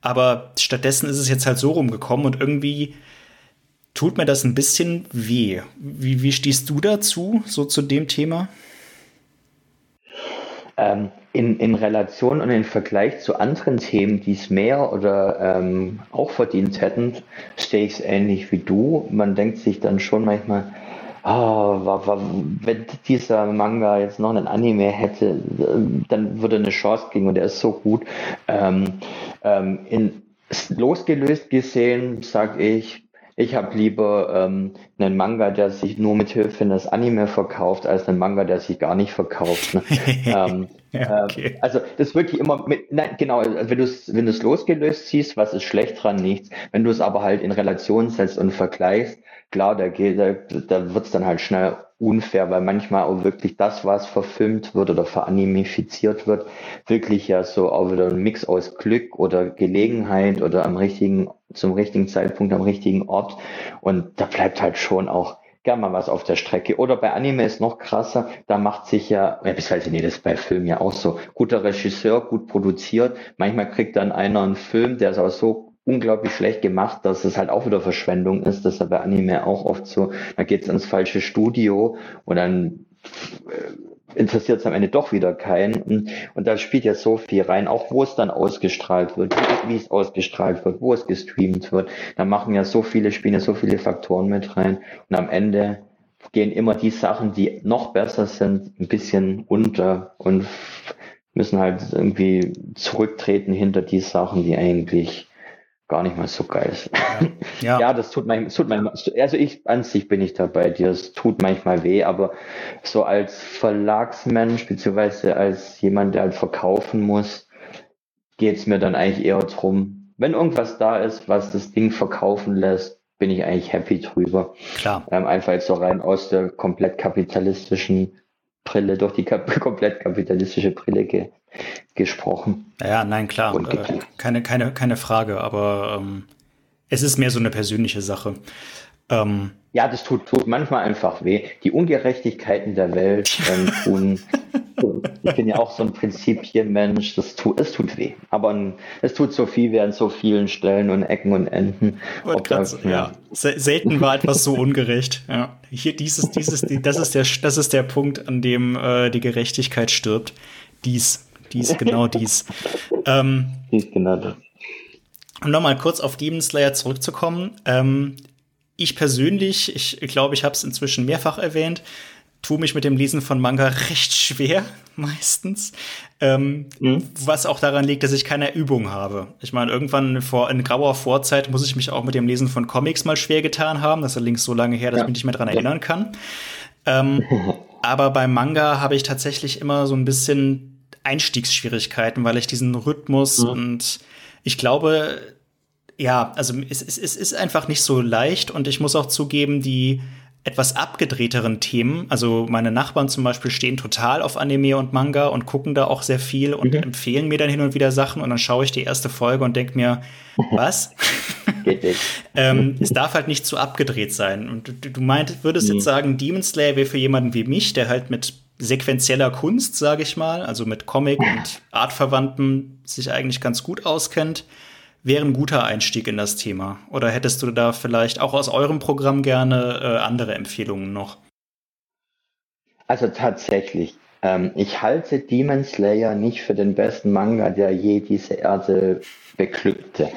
Aber stattdessen ist es jetzt halt so rumgekommen und irgendwie tut mir das ein bisschen weh. Wie wie stehst du dazu so zu dem Thema ähm, in, in Relation und im Vergleich zu anderen Themen, die es mehr oder ähm, auch verdient hätten, stehe ich es ähnlich wie du. Man denkt sich dann schon manchmal, oh, wenn dieser Manga jetzt noch einen Anime hätte, dann würde eine Chance gehen und der ist so gut. Ähm, ähm, in, losgelöst gesehen, sage ich, ich habe lieber ähm, einen Manga, der sich nur mit Hilfe eines Anime verkauft, als einen Manga, der sich gar nicht verkauft. Ne? ähm, ja, okay. äh, also das wirklich immer mit, nein, genau, wenn du es wenn du's losgelöst siehst, was ist schlecht dran, nichts. Wenn du es aber halt in Relation setzt und vergleichst, klar, da, geht, da, da wird es dann halt schnell unfair, weil manchmal auch wirklich das, was verfilmt wird oder veranimifiziert wird, wirklich ja so auch wieder ein Mix aus Glück oder Gelegenheit oder am richtigen, zum richtigen Zeitpunkt am richtigen Ort. Und da bleibt halt schon auch gern mal was auf der Strecke. Oder bei Anime ist noch krasser, da macht sich ja, ja heute, nee, das ist bei Filmen ja auch so, guter Regisseur, gut produziert. Manchmal kriegt dann einer einen Film, der ist auch so unglaublich schlecht gemacht, dass es halt auch wieder Verschwendung ist. Das ist bei Anime auch oft so. Da geht es ins falsche Studio und dann äh, interessiert es am Ende doch wieder keinen. Und, und da spielt ja so viel rein, auch wo es dann ausgestrahlt wird, wie es ausgestrahlt wird, wo es gestreamt wird. Da machen ja so viele, spielen ja so viele Faktoren mit rein. Und am Ende gehen immer die Sachen, die noch besser sind, ein bisschen unter und müssen halt irgendwie zurücktreten hinter die Sachen, die eigentlich gar nicht mal so geil ist. Ja, ja. das tut manchmal, tut manchmal, also ich an sich bin ich dabei dir, es tut manchmal weh, aber so als Verlagsmensch, beziehungsweise als jemand, der halt verkaufen muss, geht es mir dann eigentlich eher drum, wenn irgendwas da ist, was das Ding verkaufen lässt, bin ich eigentlich happy drüber. Klar. Ähm, einfach jetzt so rein aus der komplett kapitalistischen Brille, durch die kap komplett kapitalistische Brille ge gesprochen. Ja, nein, klar. Äh, keine, keine, keine Frage, aber ähm, es ist mehr so eine persönliche Sache. Ähm, ja, das tut, tut manchmal einfach weh. Die Ungerechtigkeiten der Welt ähm, tun, ich bin ja auch so ein Prinzipienmensch, das tut, es tut weh. Aber es tut so viel wie an so vielen Stellen und Ecken und Enden. Und das, ja. ja. Selten war etwas so ungerecht. Ja. Hier dieses, dieses, die, das ist der, das ist der Punkt, an dem äh, die Gerechtigkeit stirbt. Dies dies, genau dies. ähm, dies, genau das. Um nochmal kurz auf Demon Slayer zurückzukommen. Ähm, ich persönlich, ich glaube, ich habe es inzwischen mehrfach erwähnt, tue mich mit dem Lesen von Manga recht schwer, meistens. Ähm, mhm. Was auch daran liegt, dass ich keine Übung habe. Ich meine, irgendwann vor, in grauer Vorzeit muss ich mich auch mit dem Lesen von Comics mal schwer getan haben. Das ist allerdings so lange her, dass ja. ich mich nicht mehr daran erinnern kann. Ähm, aber beim Manga habe ich tatsächlich immer so ein bisschen Einstiegsschwierigkeiten, weil ich diesen Rhythmus mhm. und ich glaube, ja, also es, es, es ist einfach nicht so leicht und ich muss auch zugeben, die etwas abgedrehteren Themen, also meine Nachbarn zum Beispiel stehen total auf Anime und Manga und gucken da auch sehr viel und mhm. empfehlen mir dann hin und wieder Sachen und dann schaue ich die erste Folge und denke mir, was? ähm, es darf halt nicht zu abgedreht sein. Und du, du meint, würdest mhm. jetzt sagen, Demon Slayer wäre für jemanden wie mich, der halt mit sequenzieller Kunst, sage ich mal, also mit Comic und Artverwandten sich eigentlich ganz gut auskennt, wäre ein guter Einstieg in das Thema. Oder hättest du da vielleicht auch aus eurem Programm gerne äh, andere Empfehlungen noch? Also tatsächlich. Ähm, ich halte Demon Slayer nicht für den besten Manga, der je diese Erde beglückte.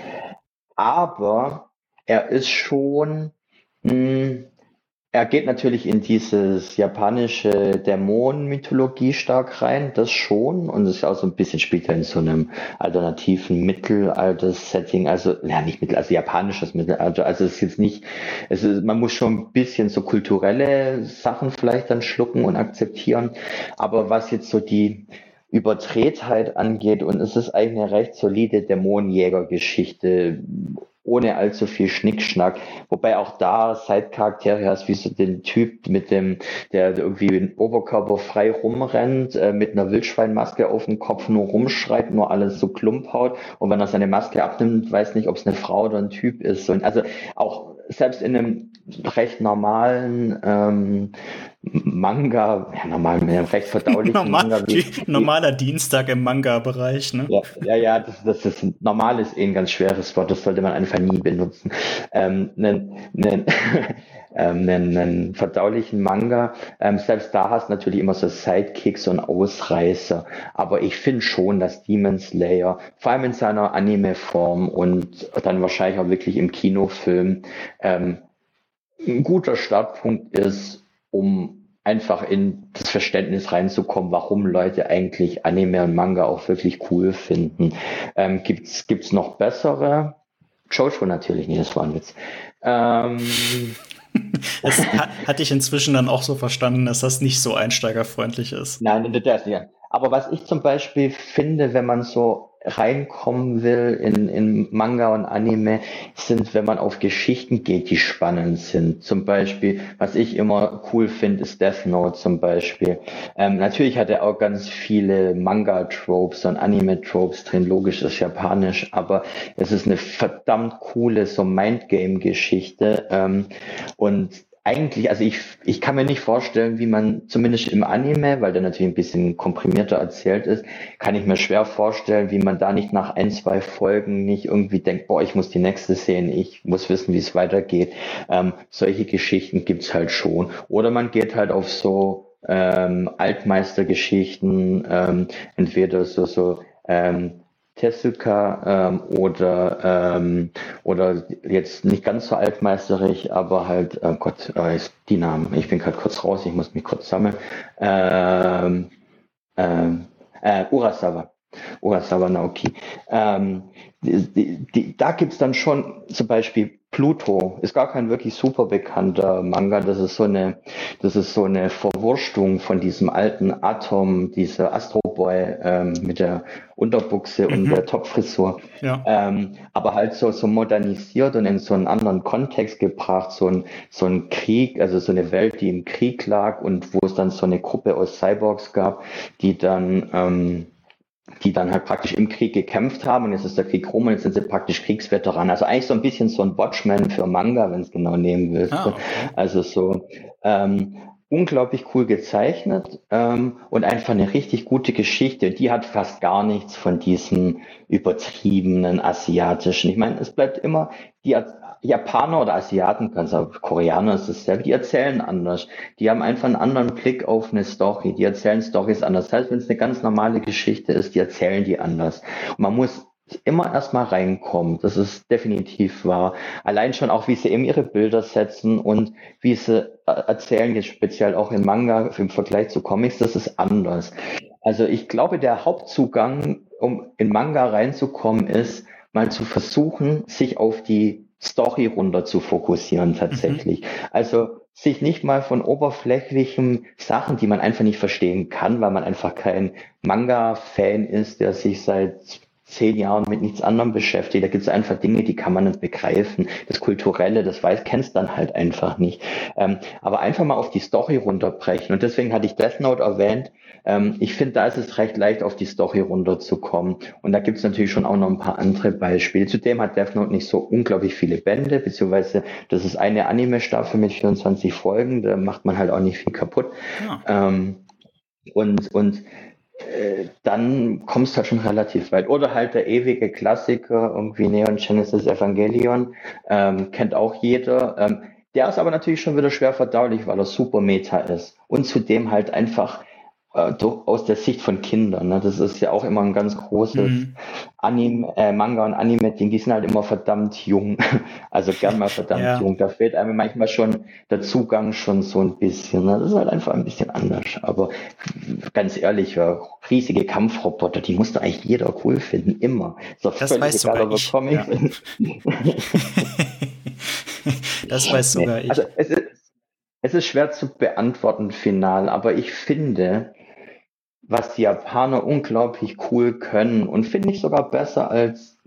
Aber er ist schon mh, hm, er geht natürlich in dieses japanische Dämonenmythologie stark rein, das schon. Und es ist auch so ein bisschen spielt er in so einem alternativen Mittelalter-Setting, also, ja, nicht Mittel, also japanisches Mittelalter. Also es ist jetzt nicht, es ist, man muss schon ein bisschen so kulturelle Sachen vielleicht dann schlucken und akzeptieren. Aber was jetzt so die, Übertretheit angeht und es ist eigentlich eine recht solide Dämonenjäger-Geschichte ohne allzu viel Schnickschnack. Wobei auch da Side-Charaktere hast, wie so den Typ mit dem, der irgendwie den Oberkörper frei rumrennt, äh, mit einer Wildschweinmaske auf dem Kopf nur rumschreit, nur alles so klump haut. Und wenn er seine Maske abnimmt, weiß nicht, ob es eine Frau oder ein Typ ist. Und also auch selbst in einem recht normalen ähm, Manga, ja, normal, mit einem recht verdaulichen Normal, Manga. Wie, normaler Dienstag im Manga-Bereich, ne? Ja, ja, ja das, das ist normal ist eh ein ganz schweres Wort, das sollte man einfach nie benutzen. Ähm, einen, einen, ähm, einen, einen verdaulichen Manga, ähm, selbst da hast du natürlich immer so Sidekicks und Ausreißer, aber ich finde schon, dass Demon Slayer, vor allem in seiner Anime-Form und dann wahrscheinlich auch wirklich im Kinofilm, ähm, ein guter Startpunkt ist, um einfach in das Verständnis reinzukommen, warum Leute eigentlich Anime und Manga auch wirklich cool finden. Ähm, gibt's gibt's noch bessere? Jojo natürlich nicht, das war ein Witz. Ähm, das hat, hatte ich inzwischen dann auch so verstanden, dass das nicht so einsteigerfreundlich ist. Nein, das ja. Aber was ich zum Beispiel finde, wenn man so reinkommen will in, in Manga und Anime, sind, wenn man auf Geschichten geht, die spannend sind. Zum Beispiel, was ich immer cool finde, ist Death Note zum Beispiel. Ähm, natürlich hat er auch ganz viele Manga-Tropes und Anime-Tropes drin, logisch ist japanisch, aber es ist eine verdammt coole so Mindgame-Geschichte ähm, und eigentlich, also ich, ich kann mir nicht vorstellen, wie man zumindest im Anime, weil der natürlich ein bisschen komprimierter erzählt ist, kann ich mir schwer vorstellen, wie man da nicht nach ein, zwei Folgen nicht irgendwie denkt, boah, ich muss die nächste sehen, ich muss wissen, wie es weitergeht. Ähm, solche Geschichten gibt's halt schon. Oder man geht halt auf so ähm, Altmeistergeschichten, ähm, entweder so, so ähm, Tezuka ähm, oder ähm, oder jetzt nicht ganz so altmeisterig, aber halt, äh, Gott, äh, die Namen. Ich bin gerade kurz raus, ich muss mich kurz sammeln. Ähm, ähm, äh, Urasawa. Urasawa Naoki. Ähm, die, die, da gibt's dann schon zum Beispiel Pluto ist gar kein wirklich super bekannter Manga. Das ist so eine, das ist so eine Verwurstung von diesem alten Atom, dieser Astro Boy ähm, mit der Unterbuchse mhm. und der Topfrisur. Ja. Ähm, aber halt so, so modernisiert und in so einen anderen Kontext gebracht, so ein, so ein Krieg, also so eine Welt, die im Krieg lag und wo es dann so eine Gruppe aus Cyborgs gab, die dann, ähm, die dann halt praktisch im Krieg gekämpft haben und jetzt ist der Krieg rum und jetzt sind sie praktisch Kriegsveteranen. Also eigentlich so ein bisschen so ein Watchman für Manga, wenn es genau nehmen willst. Ah, okay. Also so ähm, unglaublich cool gezeichnet ähm, und einfach eine richtig gute Geschichte. Die hat fast gar nichts von diesen übertriebenen asiatischen. Ich meine, es bleibt immer die Japaner oder Asiaten, ganz Koreaner ist es selber, die erzählen anders. Die haben einfach einen anderen Blick auf eine Story. Die erzählen Stories anders. Das heißt, wenn es eine ganz normale Geschichte ist, die erzählen die anders. Und man muss immer erstmal reinkommen. Das ist definitiv wahr. Allein schon auch, wie sie eben ihre Bilder setzen und wie sie äh, erzählen, jetzt speziell auch im Manga im Vergleich zu Comics, das ist anders. Also ich glaube, der Hauptzugang, um in Manga reinzukommen, ist, mal zu versuchen, sich auf die Story runter zu fokussieren tatsächlich. Mhm. Also sich nicht mal von oberflächlichen Sachen, die man einfach nicht verstehen kann, weil man einfach kein Manga-Fan ist, der sich seit zehn Jahren mit nichts anderem beschäftigt. Da gibt es einfach Dinge, die kann man nicht begreifen. Das Kulturelle, das weiß, kennst dann halt einfach nicht. Ähm, aber einfach mal auf die Story runterbrechen. Und deswegen hatte ich Death Note erwähnt. Ähm, ich finde, da ist es recht leicht, auf die Story runterzukommen. Und da gibt es natürlich schon auch noch ein paar andere Beispiele. Zudem hat Death Note nicht so unglaublich viele Bände, beziehungsweise das ist eine Anime-Staffel mit 24 Folgen. Da macht man halt auch nicht viel kaputt. Ja. Ähm, und, und äh, dann kommst du halt schon relativ weit. Oder halt der ewige Klassiker, irgendwie Neon Genesis Evangelion, ähm, kennt auch jeder. Ähm, der ist aber natürlich schon wieder schwer verdaulich, weil er super Meta ist. Und zudem halt einfach äh, aus der Sicht von Kindern. Ne? Das ist ja auch immer ein ganz großes mhm. Anime, äh, Manga und Anime-Ding. Die sind halt immer verdammt jung. Also gern mal verdammt ja. jung. Da fehlt einem manchmal schon der Zugang schon so ein bisschen. Ne? Das ist halt einfach ein bisschen anders. Aber ganz ehrlich, ja, riesige Kampfroboter, die musste eigentlich jeder cool finden. Immer. So das weiß sogar ich. Ja. das weiß sogar ich. Also es ist, es ist schwer zu beantworten final, aber ich finde, was die Japaner unglaublich cool können und finde ich sogar besser als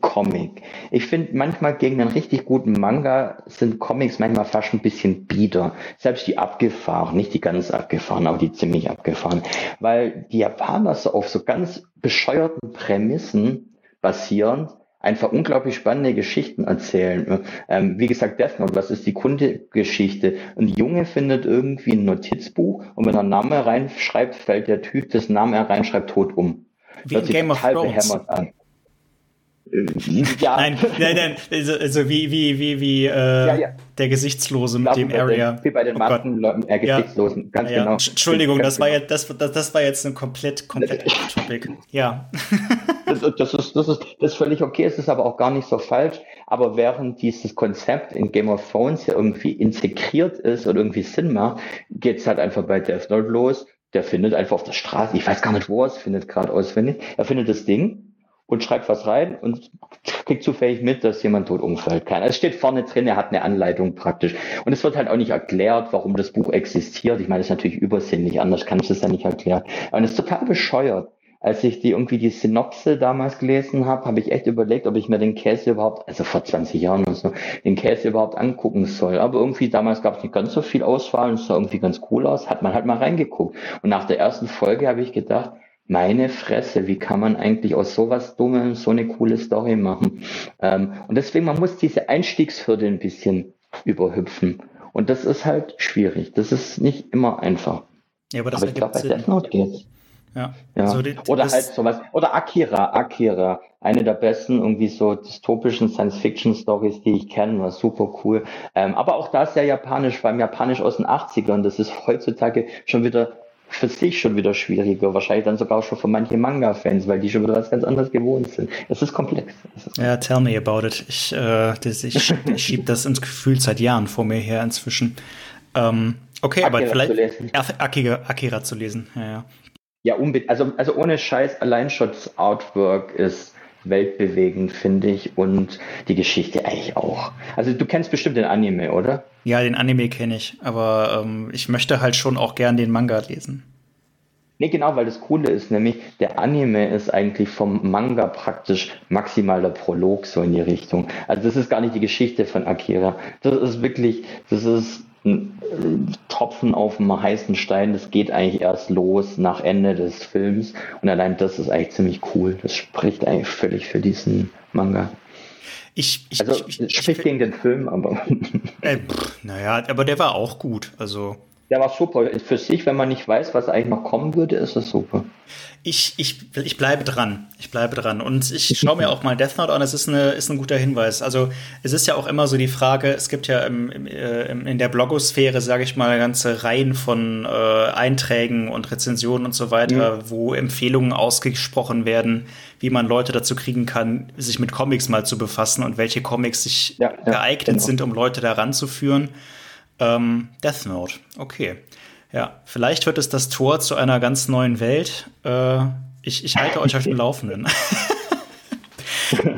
Comic. Ich finde manchmal gegen einen richtig guten Manga sind Comics manchmal fast ein bisschen bieder. Selbst die abgefahren, nicht die ganz abgefahren, aber die ziemlich abgefahren. Weil die Japaner so auf so ganz bescheuerten Prämissen basierend einfach unglaublich spannende Geschichten erzählen. Ähm, wie gesagt, Death Note, was ist die Kundegeschichte? Ein Junge findet irgendwie ein Notizbuch und wenn er einen Namen reinschreibt, fällt der Typ, dessen Namen er reinschreibt, tot um. Wie in Game of Thrones. An. Ja. Nein, nein, nein, also, also wie, wie, wie, wie äh, ja, ja. der Gesichtslose mit dem Area. Wie bei den oh Maskenleuten, äh, Gesichtslosen, ganz genau. Entschuldigung, das war, jetzt, das, das, das war jetzt ein komplett, komplett Topic. Ja. das, ist, das, ist, das ist völlig okay, es ist aber auch gar nicht so falsch. Aber während dieses Konzept in Game of Thrones ja irgendwie integriert ist oder irgendwie Sinn macht, geht es halt einfach bei Death Note los. Der findet einfach auf der Straße, ich weiß gar nicht, wo er es findet, gerade auswendig. Er findet das Ding und schreibt was rein und kriegt zufällig mit, dass jemand tot umfällt. Also es steht vorne drin, er hat eine Anleitung praktisch. Und es wird halt auch nicht erklärt, warum das Buch existiert. Ich meine, das ist natürlich übersinnlich, anders kann ich das ja nicht erklären. Und es ist total bescheuert. Als ich die irgendwie die Synopse damals gelesen habe, habe ich echt überlegt, ob ich mir den Käse überhaupt, also vor 20 Jahren oder so, den Käse überhaupt angucken soll. Aber irgendwie damals gab es nicht ganz so viel Auswahl und es sah irgendwie ganz cool aus, hat man halt mal reingeguckt. Und nach der ersten Folge habe ich gedacht, meine Fresse, wie kann man eigentlich aus sowas Dummem so eine coole Story machen? Ähm, und deswegen, man muss diese Einstiegshürde ein bisschen überhüpfen. Und das ist halt schwierig. Das ist nicht immer einfach. Ja, aber das aber ich glaube, bei Death Note geht's. Ja. ja. Also die, oder halt sowas. Oder Akira, Akira. Eine der besten irgendwie so dystopischen Science-Fiction-Stories, die ich kenne, war super cool. Ähm, aber auch da sehr japanisch, vor allem japanisch aus den 80ern. Das ist heutzutage schon wieder für sich schon wieder schwieriger, wahrscheinlich dann sogar schon für manche Manga-Fans, weil die schon wieder was ganz anderes gewohnt sind. Es ist komplex. Ja, tell me about it. Ich, äh, das, ich, ich schiebe das ins Gefühl seit Jahren vor mir her inzwischen. Ähm, okay, Akira aber vielleicht Akira, Akira zu lesen. Ja, ja. Ja, unbedingt. Also, also ohne Scheiß, allein schon das Artwork ist weltbewegend, finde ich, und die Geschichte eigentlich auch. Also du kennst bestimmt den Anime, oder? Ja, den Anime kenne ich, aber ähm, ich möchte halt schon auch gern den Manga lesen. Nee, genau, weil das Coole ist nämlich, der Anime ist eigentlich vom Manga praktisch maximaler Prolog so in die Richtung. Also das ist gar nicht die Geschichte von Akira. Das ist wirklich, das ist ein Tropfen auf dem heißen Stein. Das geht eigentlich erst los nach Ende des Films. Und allein das ist eigentlich ziemlich cool. Das spricht eigentlich völlig für diesen Manga. Ich, ich, also, ich, ich spricht gegen den Film, aber. Äh, naja, aber der war auch gut. Also. Der war super. Für sich, wenn man nicht weiß, was eigentlich noch kommen würde, ist das super. Ich, ich, ich bleibe dran. Ich bleibe dran. Und ich schaue mir auch mal Death Note an. Es ist, eine, ist ein guter Hinweis. Also, es ist ja auch immer so die Frage, es gibt ja im, im, äh, in der Blogosphäre, sage ich mal, ganze Reihen von äh, Einträgen und Rezensionen und so weiter, mhm. wo Empfehlungen ausgesprochen werden, wie man Leute dazu kriegen kann, sich mit Comics mal zu befassen und welche Comics sich ja, ja, geeignet genau. sind, um Leute daran zu führen. Ähm, Death Note, okay. Ja, vielleicht wird es das Tor zu einer ganz neuen Welt. Äh, ich, ich halte euch auf dem Laufenden.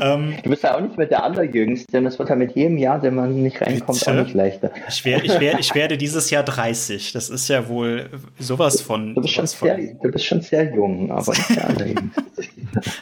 ähm, du bist ja auch nicht mit der Allerjüngste, denn es wird ja mit jedem Jahr, der man nicht reinkommt, bitte? auch nicht leichter. Ich, wär, ich, wär, ich werde dieses Jahr 30. Das ist ja wohl sowas von. Du bist, schon, sehr, du bist schon sehr jung, aber nicht der Allerjüngste.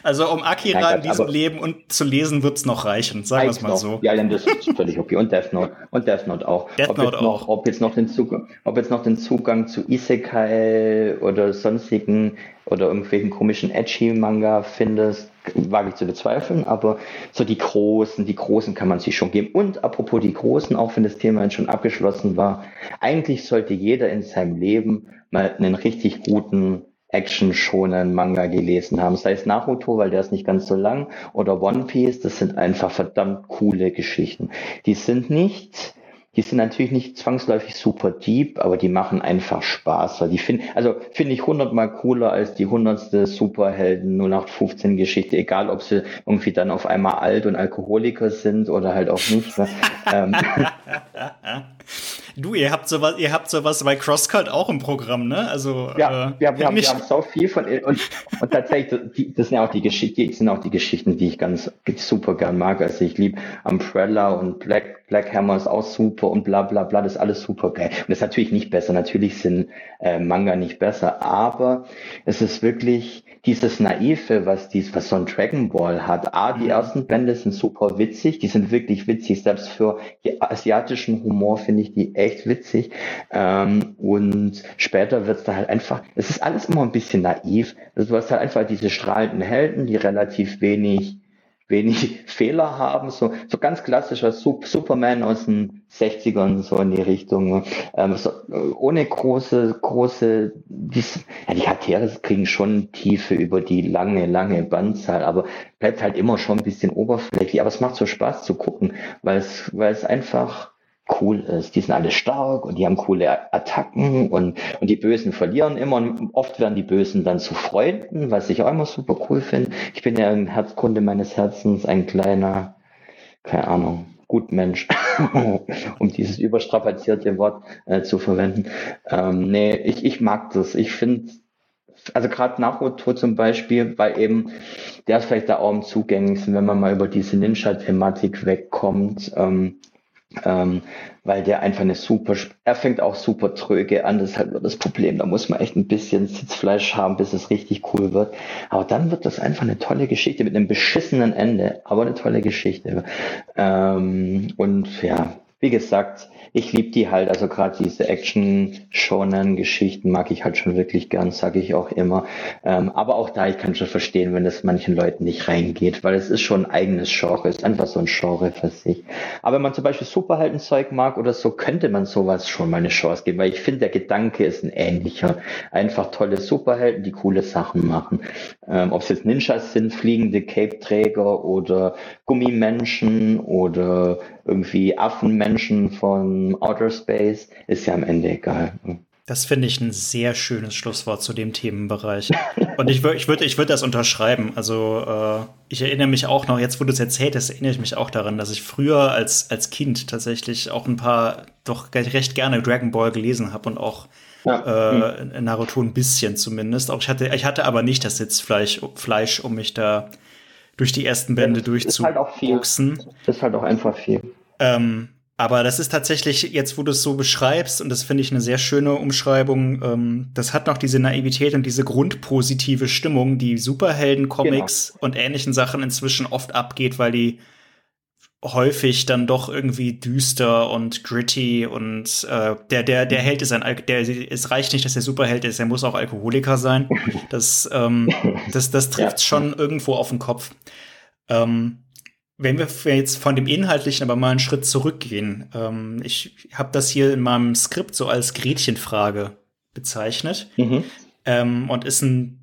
Also um Akira Nein, in diesem Leben und zu lesen, wird es noch reichen, sagen wir es mal noch. so. Ja, das ist völlig okay. Und Death Note. Und Death Note auch. Death ob, Note jetzt auch. Noch, ob, jetzt noch den Zugang, ob jetzt noch den Zugang zu Isekai oder sonstigen oder irgendwelchen komischen Edgy-Manga findest, wage ich zu bezweifeln, aber so die großen, die großen kann man sich schon geben. Und apropos die großen, auch wenn das Thema schon abgeschlossen war, eigentlich sollte jeder in seinem Leben mal einen richtig guten Action-schonen Manga gelesen haben. Sei es Naruto, weil der ist nicht ganz so lang, oder One Piece, das sind einfach verdammt coole Geschichten. Die sind nicht die sind natürlich nicht zwangsläufig super deep, aber die machen einfach Spaß. Weil die finden, also finde ich hundertmal cooler als die hundertste Superhelden 0815 Geschichte, egal ob sie irgendwie dann auf einmal alt und Alkoholiker sind oder halt auch nicht. Ne? ähm, Du, ihr habt sowas, ihr habt sowas bei Crosscut auch im Programm, ne? Also ja, äh, wir, wir, haben, wir haben so viel von und, und tatsächlich, das sind ja auch die Geschichten, sind auch die Geschichten, die ich ganz super gern mag. Also ich liebe Umbrella und Black Black Hammer ist auch super und bla bla bla, das ist alles super geil. Und das ist natürlich nicht besser. Natürlich sind äh, Manga nicht besser, aber es ist wirklich dieses Naive, was dies, was so ein Dragon Ball hat. A, die mhm. ersten Bände sind super witzig, die sind wirklich witzig. Selbst für asiatischen Humor finde ich die echt witzig. Ähm, und später wird es da halt einfach, es ist alles immer ein bisschen naiv. Also du hast halt einfach diese strahlenden Helden, die relativ wenig wenig Fehler haben, so, so ganz klassischer Superman aus den 60ern, so in die Richtung, ähm, so, ohne große, große, die, ja, die Charaktere kriegen schon Tiefe über die lange, lange Bandzahl, aber bleibt halt immer schon ein bisschen oberflächlich, aber es macht so Spaß zu gucken, weil es, weil es einfach, cool ist. Die sind alle stark und die haben coole Attacken und, und die Bösen verlieren immer und oft werden die Bösen dann zu Freunden, was ich auch immer super cool finde. Ich bin ja im Herzkunde meines Herzens ein kleiner, keine Ahnung, Gutmensch, um dieses überstrapazierte Wort äh, zu verwenden. Ähm, nee, ich, ich mag das. Ich finde, also gerade Naruto zum Beispiel, weil eben der ist vielleicht da auch am zugänglichsten, wenn man mal über diese Ninja-Thematik wegkommt. Ähm, ähm, weil der einfach eine super, er fängt auch super tröge an, das ist halt nur das Problem. Da muss man echt ein bisschen Sitzfleisch haben, bis es richtig cool wird. Aber dann wird das einfach eine tolle Geschichte mit einem beschissenen Ende, aber eine tolle Geschichte. Ähm, und ja, wie gesagt, ich liebe die halt, also gerade diese Action-Shonen-Geschichten mag ich halt schon wirklich gern, sage ich auch immer. Ähm, aber auch da, ich kann schon verstehen, wenn es manchen Leuten nicht reingeht, weil es ist schon ein eigenes Genre, ist einfach so ein Genre für sich. Aber wenn man zum Beispiel Superheldenzeug mag oder so, könnte man sowas schon mal eine Chance geben, weil ich finde, der Gedanke ist ein ähnlicher. Einfach tolle Superhelden, die coole Sachen machen. Ähm, Ob es jetzt Ninjas sind, fliegende Cape-Träger oder Gummimenschen oder irgendwie Affenmenschen von Outer Space, ist ja am Ende egal. Das finde ich ein sehr schönes Schlusswort zu dem Themenbereich. Und ich würde ich würd, ich würd das unterschreiben. Also äh, ich erinnere mich auch noch, jetzt wo du es erzählt hast, erinnere ich mich auch daran, dass ich früher als, als Kind tatsächlich auch ein paar, doch recht gerne Dragon Ball gelesen habe und auch ja. äh, Naruto ein bisschen zumindest. Auch ich hatte, ich hatte aber nicht das Sitzfleisch, Fleisch, um mich da durch die ersten Bände ja, durchzuboxen. Ist, halt ist halt auch einfach viel. Ähm, aber das ist tatsächlich, jetzt wo du es so beschreibst, und das finde ich eine sehr schöne Umschreibung, ähm, das hat noch diese Naivität und diese grundpositive Stimmung, die Superhelden-Comics genau. und ähnlichen Sachen inzwischen oft abgeht, weil die häufig dann doch irgendwie düster und gritty und äh, der der der Held ist ein der es reicht nicht, dass er Superheld ist, er muss auch Alkoholiker sein. Das ähm, das das trifft ja. schon irgendwo auf den Kopf. Ähm, wenn wir jetzt von dem Inhaltlichen aber mal einen Schritt zurückgehen, ähm, ich habe das hier in meinem Skript so als Gretchenfrage bezeichnet mhm. ähm, und ist ein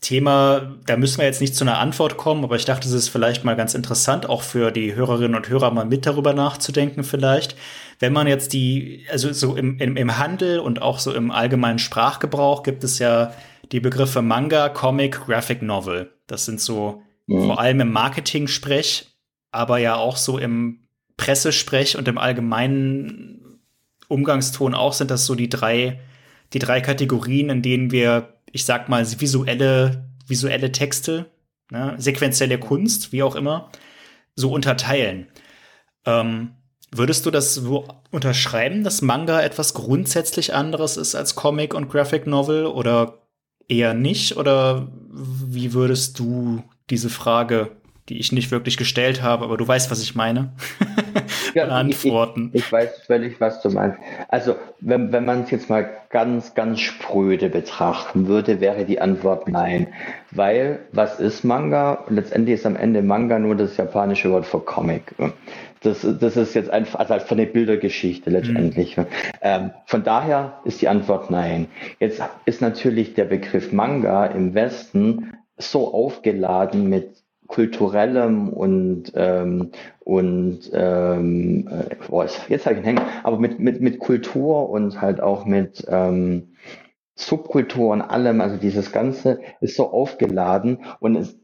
Thema, da müssen wir jetzt nicht zu einer Antwort kommen, aber ich dachte, es ist vielleicht mal ganz interessant, auch für die Hörerinnen und Hörer mal mit darüber nachzudenken vielleicht. Wenn man jetzt die, also so im, im, im Handel und auch so im allgemeinen Sprachgebrauch gibt es ja die Begriffe Manga, Comic, Graphic Novel. Das sind so mhm. vor allem im Marketing-Sprech, aber ja auch so im Pressesprech und im allgemeinen Umgangston auch sind das so die drei, die drei Kategorien, in denen wir ich sag mal, visuelle, visuelle Texte, ne, sequenzielle Kunst, wie auch immer, so unterteilen. Ähm, würdest du das so unterschreiben, dass Manga etwas grundsätzlich anderes ist als Comic und Graphic Novel oder eher nicht? Oder wie würdest du diese Frage die ich nicht wirklich gestellt habe, aber du weißt, was ich meine. ja, Antworten. Ich, ich, weiß völlig, was du meinst. Also, wenn, wenn man es jetzt mal ganz, ganz spröde betrachten würde, wäre die Antwort nein. Weil, was ist Manga? Letztendlich ist am Ende Manga nur das japanische Wort für Comic. Das, das ist jetzt einfach, also halt von der Bildergeschichte letztendlich. Mhm. Ähm, von daher ist die Antwort nein. Jetzt ist natürlich der Begriff Manga im Westen so aufgeladen mit kulturellem und ähm, und ähm, äh, boah, jetzt habe ich ihn hängen, aber mit, mit, mit Kultur und halt auch mit ähm, Subkultur und allem, also dieses Ganze ist so aufgeladen und es,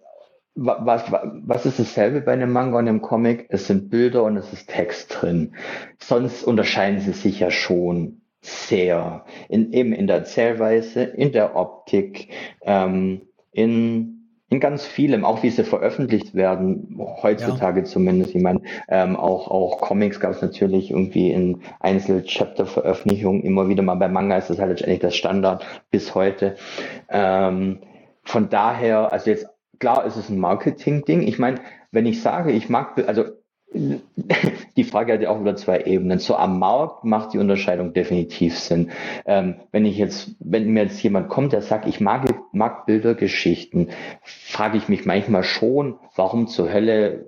was, was ist dasselbe bei einem Manga und einem Comic? Es sind Bilder und es ist Text drin. Sonst unterscheiden sie sich ja schon sehr. In, eben in der Erzählweise, in der Optik, ähm, in in ganz vielem, auch wie sie veröffentlicht werden, heutzutage ja. zumindest. Ich meine, ähm, auch, auch Comics gab es natürlich irgendwie in Einzel-Chapter-Veröffentlichungen immer wieder mal. Bei Manga ist das halt letztendlich das Standard bis heute. Ähm, von daher, also jetzt klar ist es ein Marketing-Ding. Ich meine, wenn ich sage, ich mag, also die Frage hat ja auch wieder zwei Ebenen. So am Markt macht die Unterscheidung definitiv Sinn. Ähm, wenn ich jetzt, wenn mir jetzt jemand kommt, der sagt, ich mag, mag Bildergeschichten, frage ich mich manchmal schon, warum zur Hölle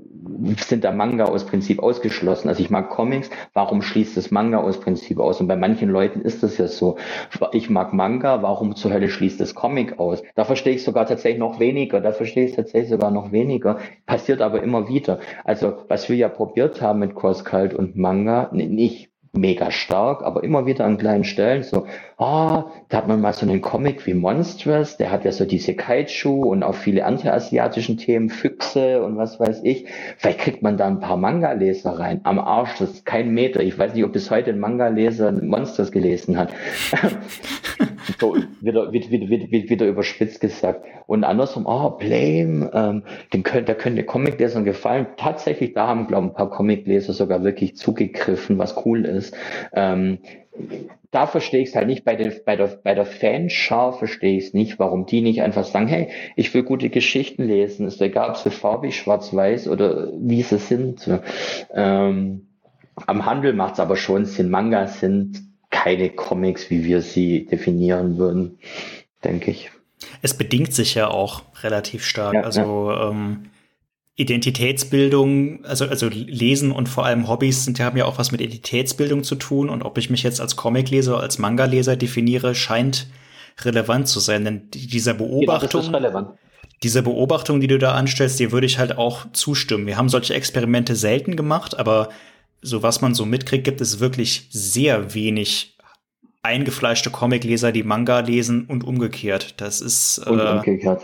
sind da Manga aus Prinzip ausgeschlossen? Also ich mag Comics, warum schließt das Manga aus Prinzip aus? Und bei manchen Leuten ist das ja so. Ich mag Manga, warum zur Hölle schließt das Comic aus? Da verstehe ich sogar tatsächlich noch weniger. Da verstehe ich tatsächlich sogar noch weniger. Passiert aber immer wieder. Also was wir ja probiert haben mit Cross-Cult und Manga, nicht mega stark, aber immer wieder an kleinen Stellen so, ah, da hat man mal so einen Comic wie Monstrous, der hat ja so diese Kaiju und auch viele andere asiatischen Themen, Füchse und was weiß ich. Vielleicht kriegt man da ein paar Manga-Leser rein. Am Arsch, das ist kein Meter. Ich weiß nicht, ob bis heute ein Manga-Leser Monsters gelesen hat. so, wieder, wieder, wieder, wieder, wieder überspitzt gesagt. Und andersrum, oh, Blame, ähm, den könnt, da könnte Comiclesern gefallen. Tatsächlich, da haben, glaube ich, ein paar Comicleser sogar wirklich zugegriffen, was cool ist. Ähm, da verstehe ich es halt nicht. Bei, den, bei der, bei der Fanschar verstehe ich es nicht, warum die nicht einfach sagen, hey, ich will gute Geschichten lesen. Ist egal, ob sie farbig, schwarz-weiß oder wie sie sind. Ähm, am Handel macht es aber schon Sinn. Manga sind keine Comics, wie wir sie definieren würden, denke ich. Es bedingt sich ja auch relativ stark. Ja, also ja. Ähm, Identitätsbildung, also, also Lesen und vor allem Hobbys sind, haben ja auch was mit Identitätsbildung zu tun. Und ob ich mich jetzt als Comicleser oder als Manga-Leser definiere, scheint relevant zu sein. Denn dieser Beobachtung, ja, dieser Beobachtung, die du da anstellst, dir würde ich halt auch zustimmen. Wir haben solche Experimente selten gemacht, aber so was man so mitkriegt, gibt es wirklich sehr wenig eingefleischte Comicleser, die Manga lesen und umgekehrt. Das ist äh,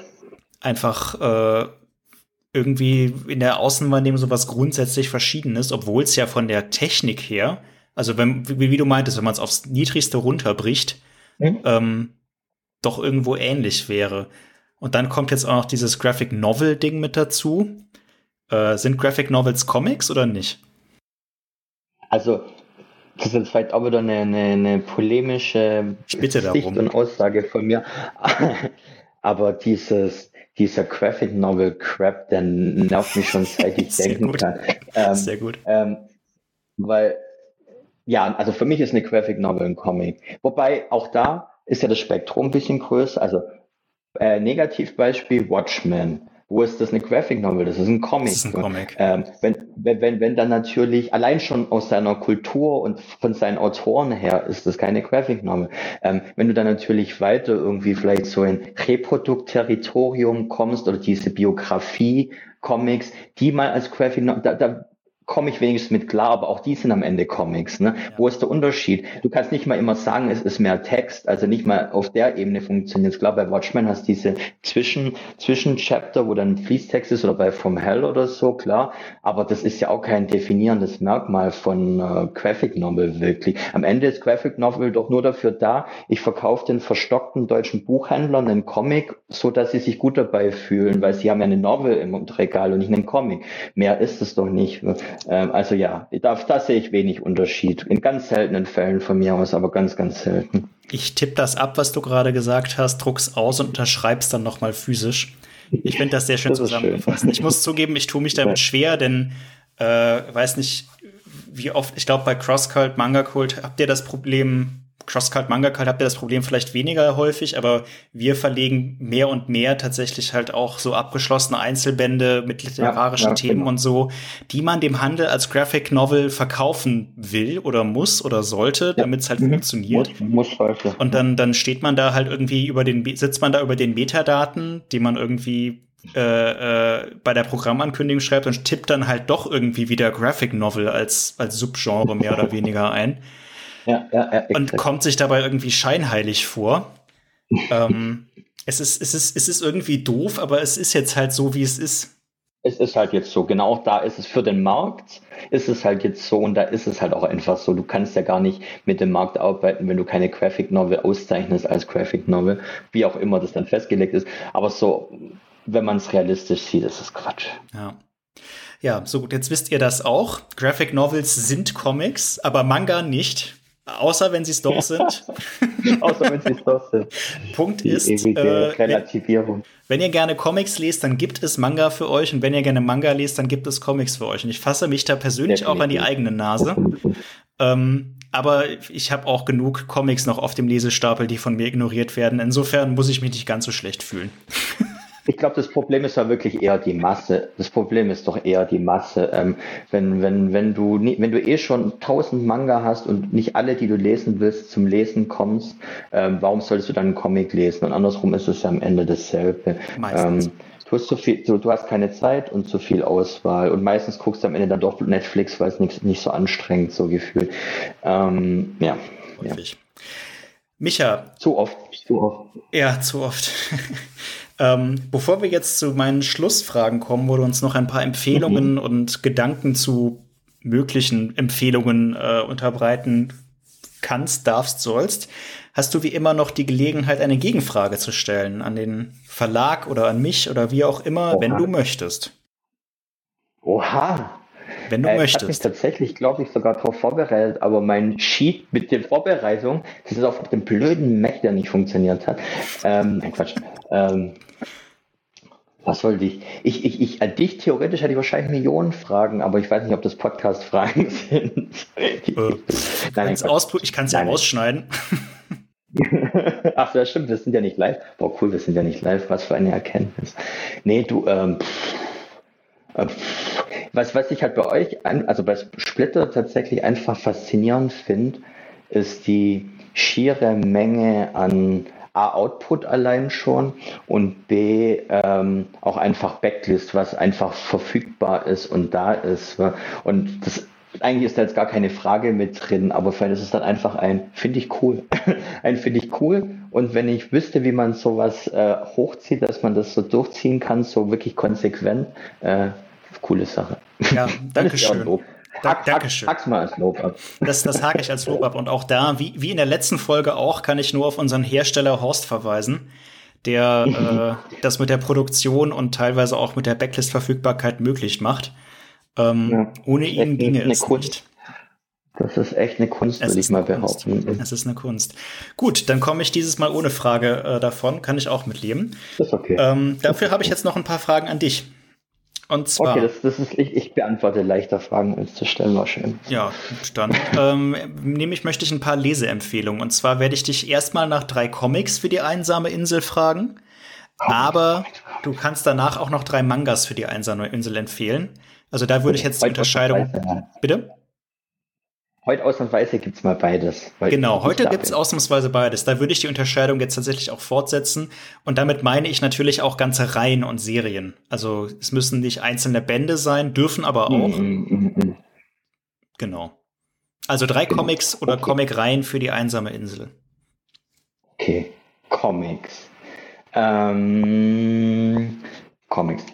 einfach äh, irgendwie in der Außenwahrnehmung so was grundsätzlich Verschiedenes, obwohl es ja von der Technik her, also wenn, wie, wie du meintest, wenn man es aufs Niedrigste runterbricht, mhm. ähm, doch irgendwo ähnlich wäre. Und dann kommt jetzt auch noch dieses Graphic Novel Ding mit dazu. Äh, sind Graphic Novels Comics oder nicht? Also, das ist jetzt vielleicht auch wieder eine, eine, eine polemische Sicht und Aussage von mir. Aber dieses, dieser Graphic Novel Crap, der nervt mich schon seit ich denken gut. kann. Ähm, Sehr gut. Ähm, weil, ja, also für mich ist eine Graphic Novel ein Comic. Wobei auch da ist ja das Spektrum ein bisschen größer. Also äh, Negativbeispiel Watchmen. Wo ist das eine Graphic Novel? Das ist ein Comic. Das ist ein Comic. Ähm, wenn, wenn, wenn, wenn dann natürlich, allein schon aus seiner Kultur und von seinen Autoren her, ist das keine Graphic Novel. Ähm, wenn du dann natürlich weiter irgendwie vielleicht so in Reprodukt-Territorium kommst oder diese Biografie, Comics, die mal als Graphic Novel, da, da komme ich wenigstens mit klar, aber auch die sind am Ende Comics. Ne? Ja. Wo ist der Unterschied? Du kannst nicht mal immer sagen, es ist mehr Text, also nicht mal auf der Ebene funktioniert es. Klar, bei Watchmen hast du diese Zwischen, Zwischen-Chapter, wo dann Fließtext ist oder bei From Hell oder so, klar. Aber das ist ja auch kein definierendes Merkmal von äh, Graphic Novel wirklich. Am Ende ist Graphic Novel doch nur dafür da, ich verkaufe den verstockten deutschen Buchhändlern einen Comic, so dass sie sich gut dabei fühlen, weil sie haben ja eine Novel im Regal und nicht einen Comic. Mehr ist es doch nicht. Ähm, also ja, da, da sehe ich wenig Unterschied. In ganz seltenen Fällen von mir aus, aber ganz, ganz selten. Ich tippe das ab, was du gerade gesagt hast, druck's aus und unterschreib's dann nochmal physisch. Ich finde das sehr schön das zusammengefasst. Schön. Ich muss zugeben, ich tue mich damit schwer, denn äh, weiß nicht, wie oft, ich glaube bei Crosscult, Manga Cult habt ihr das Problem, Crosscut, Manga Cult habt ihr das Problem vielleicht weniger häufig, aber wir verlegen mehr und mehr tatsächlich halt auch so abgeschlossene Einzelbände mit literarischen ja, ja, Themen genau. und so, die man dem Handel als Graphic Novel verkaufen will oder muss oder sollte, ja. damit es halt mhm. funktioniert. Muss, muss halt, Und dann, dann steht man da halt irgendwie über den, sitzt man da über den Metadaten, die man irgendwie äh, äh, bei der Programmankündigung schreibt und tippt dann halt doch irgendwie wieder Graphic Novel als, als Subgenre mehr oder weniger ein. Ja, ja, ja, und kommt sich dabei irgendwie scheinheilig vor. ähm, es, ist, es, ist, es ist irgendwie doof, aber es ist jetzt halt so, wie es ist. Es ist halt jetzt so, genau da ist es für den Markt, ist es halt jetzt so und da ist es halt auch einfach so. Du kannst ja gar nicht mit dem Markt arbeiten, wenn du keine Graphic Novel auszeichnest als Graphic Novel, wie auch immer das dann festgelegt ist. Aber so, wenn man es realistisch sieht, ist es Quatsch. Ja. Ja, so gut, jetzt wisst ihr das auch. Graphic Novels sind Comics, aber Manga nicht. Außer wenn sie es doch sind. Außer wenn sie es doch sind. Punkt Die ist, äh, Relativierung. Wenn ihr gerne Comics lest, dann gibt es Manga für euch. Und wenn ihr gerne Manga lest, dann gibt es Comics für euch. Und ich fasse mich da persönlich Definitiv. auch an die eigene Nase. ähm, aber ich habe auch genug Comics noch auf dem Lesestapel, die von mir ignoriert werden. Insofern muss ich mich nicht ganz so schlecht fühlen. Ich glaube, das Problem ist ja wirklich eher die Masse. Das Problem ist doch eher die Masse. Ähm, wenn, wenn, wenn, du wenn du eh schon tausend Manga hast und nicht alle, die du lesen willst, zum Lesen kommst, ähm, warum solltest du dann einen Comic lesen? Und andersrum ist es ja am Ende dasselbe. Meistens. Ähm, du hast zu viel, du, du, hast keine Zeit und zu viel Auswahl. Und meistens guckst du am Ende dann doch Netflix, weil es nicht, nicht so anstrengend so gefühlt. Ähm, ja. Häufig. Ja. Micha. Zu oft, zu oft. Ja, zu oft. Ähm, bevor wir jetzt zu meinen Schlussfragen kommen, wo du uns noch ein paar Empfehlungen mhm. und Gedanken zu möglichen Empfehlungen äh, unterbreiten kannst, darfst, sollst, hast du wie immer noch die Gelegenheit, eine Gegenfrage zu stellen an den Verlag oder an mich oder wie auch immer, Oha. wenn du möchtest. Oha, wenn du äh, möchtest. Ich habe mich tatsächlich, glaube ich, sogar darauf vorbereitet, aber mein Sheet mit der Vorbereitung, das ist auf dem blöden Mac, der nicht funktioniert hat. Ähm, nein, Quatsch. Ähm, was wollte ich? Ich, ich, ich, an dich theoretisch hätte ich wahrscheinlich Millionen Fragen, aber ich weiß nicht, ob das Podcast-Fragen sind. Äh, Nein, ich kann es ja ausschneiden. Ach, das stimmt, wir sind ja nicht live. Boah, cool, wir sind ja nicht live. Was für eine Erkenntnis. Nee, du, ähm, pff, was, was ich halt bei euch, an, also bei Splitter tatsächlich einfach faszinierend finde, ist die schiere Menge an A, Output allein schon und B, ähm, auch einfach Backlist, was einfach verfügbar ist und da ist. Und das eigentlich ist da jetzt gar keine Frage mit drin, aber vielleicht ist es dann einfach ein, finde ich cool. ein finde ich cool. Und wenn ich wüsste, wie man sowas äh, hochzieht, dass man das so durchziehen kann, so wirklich konsequent, äh, coole Sache. Ja, danke schön. Hack, Dankeschön. Hack's mal als Lob ab. Das, das hake ich als Lob ab. Und auch da, wie, wie in der letzten Folge auch, kann ich nur auf unseren Hersteller Horst verweisen, der äh, das mit der Produktion und teilweise auch mit der Backlist-Verfügbarkeit möglich macht. Ähm, ja. Ohne ihn ginge es Kunst. nicht. Das ist echt eine Kunst, würde ich mal behaupten. Es ist eine Kunst. Gut, dann komme ich dieses Mal ohne Frage äh, davon, kann ich auch mitleben. Das ist okay. Ähm, dafür habe ich jetzt noch ein paar Fragen an dich. Und zwar. Okay, das, das ist, ich, ich beantworte leichter Fragen als zu stellen, war schön. Ja, dann ähm, nämlich möchte ich ein paar Leseempfehlungen. Und zwar werde ich dich erstmal nach drei Comics für die einsame Insel fragen. Aber du kannst danach auch noch drei Mangas für die einsame Insel empfehlen. Also da würde ich jetzt die Unterscheidung. Bitte? Heute ausnahmsweise gibt es mal beides. Genau, heute gibt es ausnahmsweise beides. Da würde ich die Unterscheidung jetzt tatsächlich auch fortsetzen. Und damit meine ich natürlich auch ganze Reihen und Serien. Also es müssen nicht einzelne Bände sein, dürfen aber auch. Mm, mm, mm. Genau. Also drei genau. Comics oder okay. Comic-Reihen für die einsame Insel. Okay, Comics. Ähm, Comics.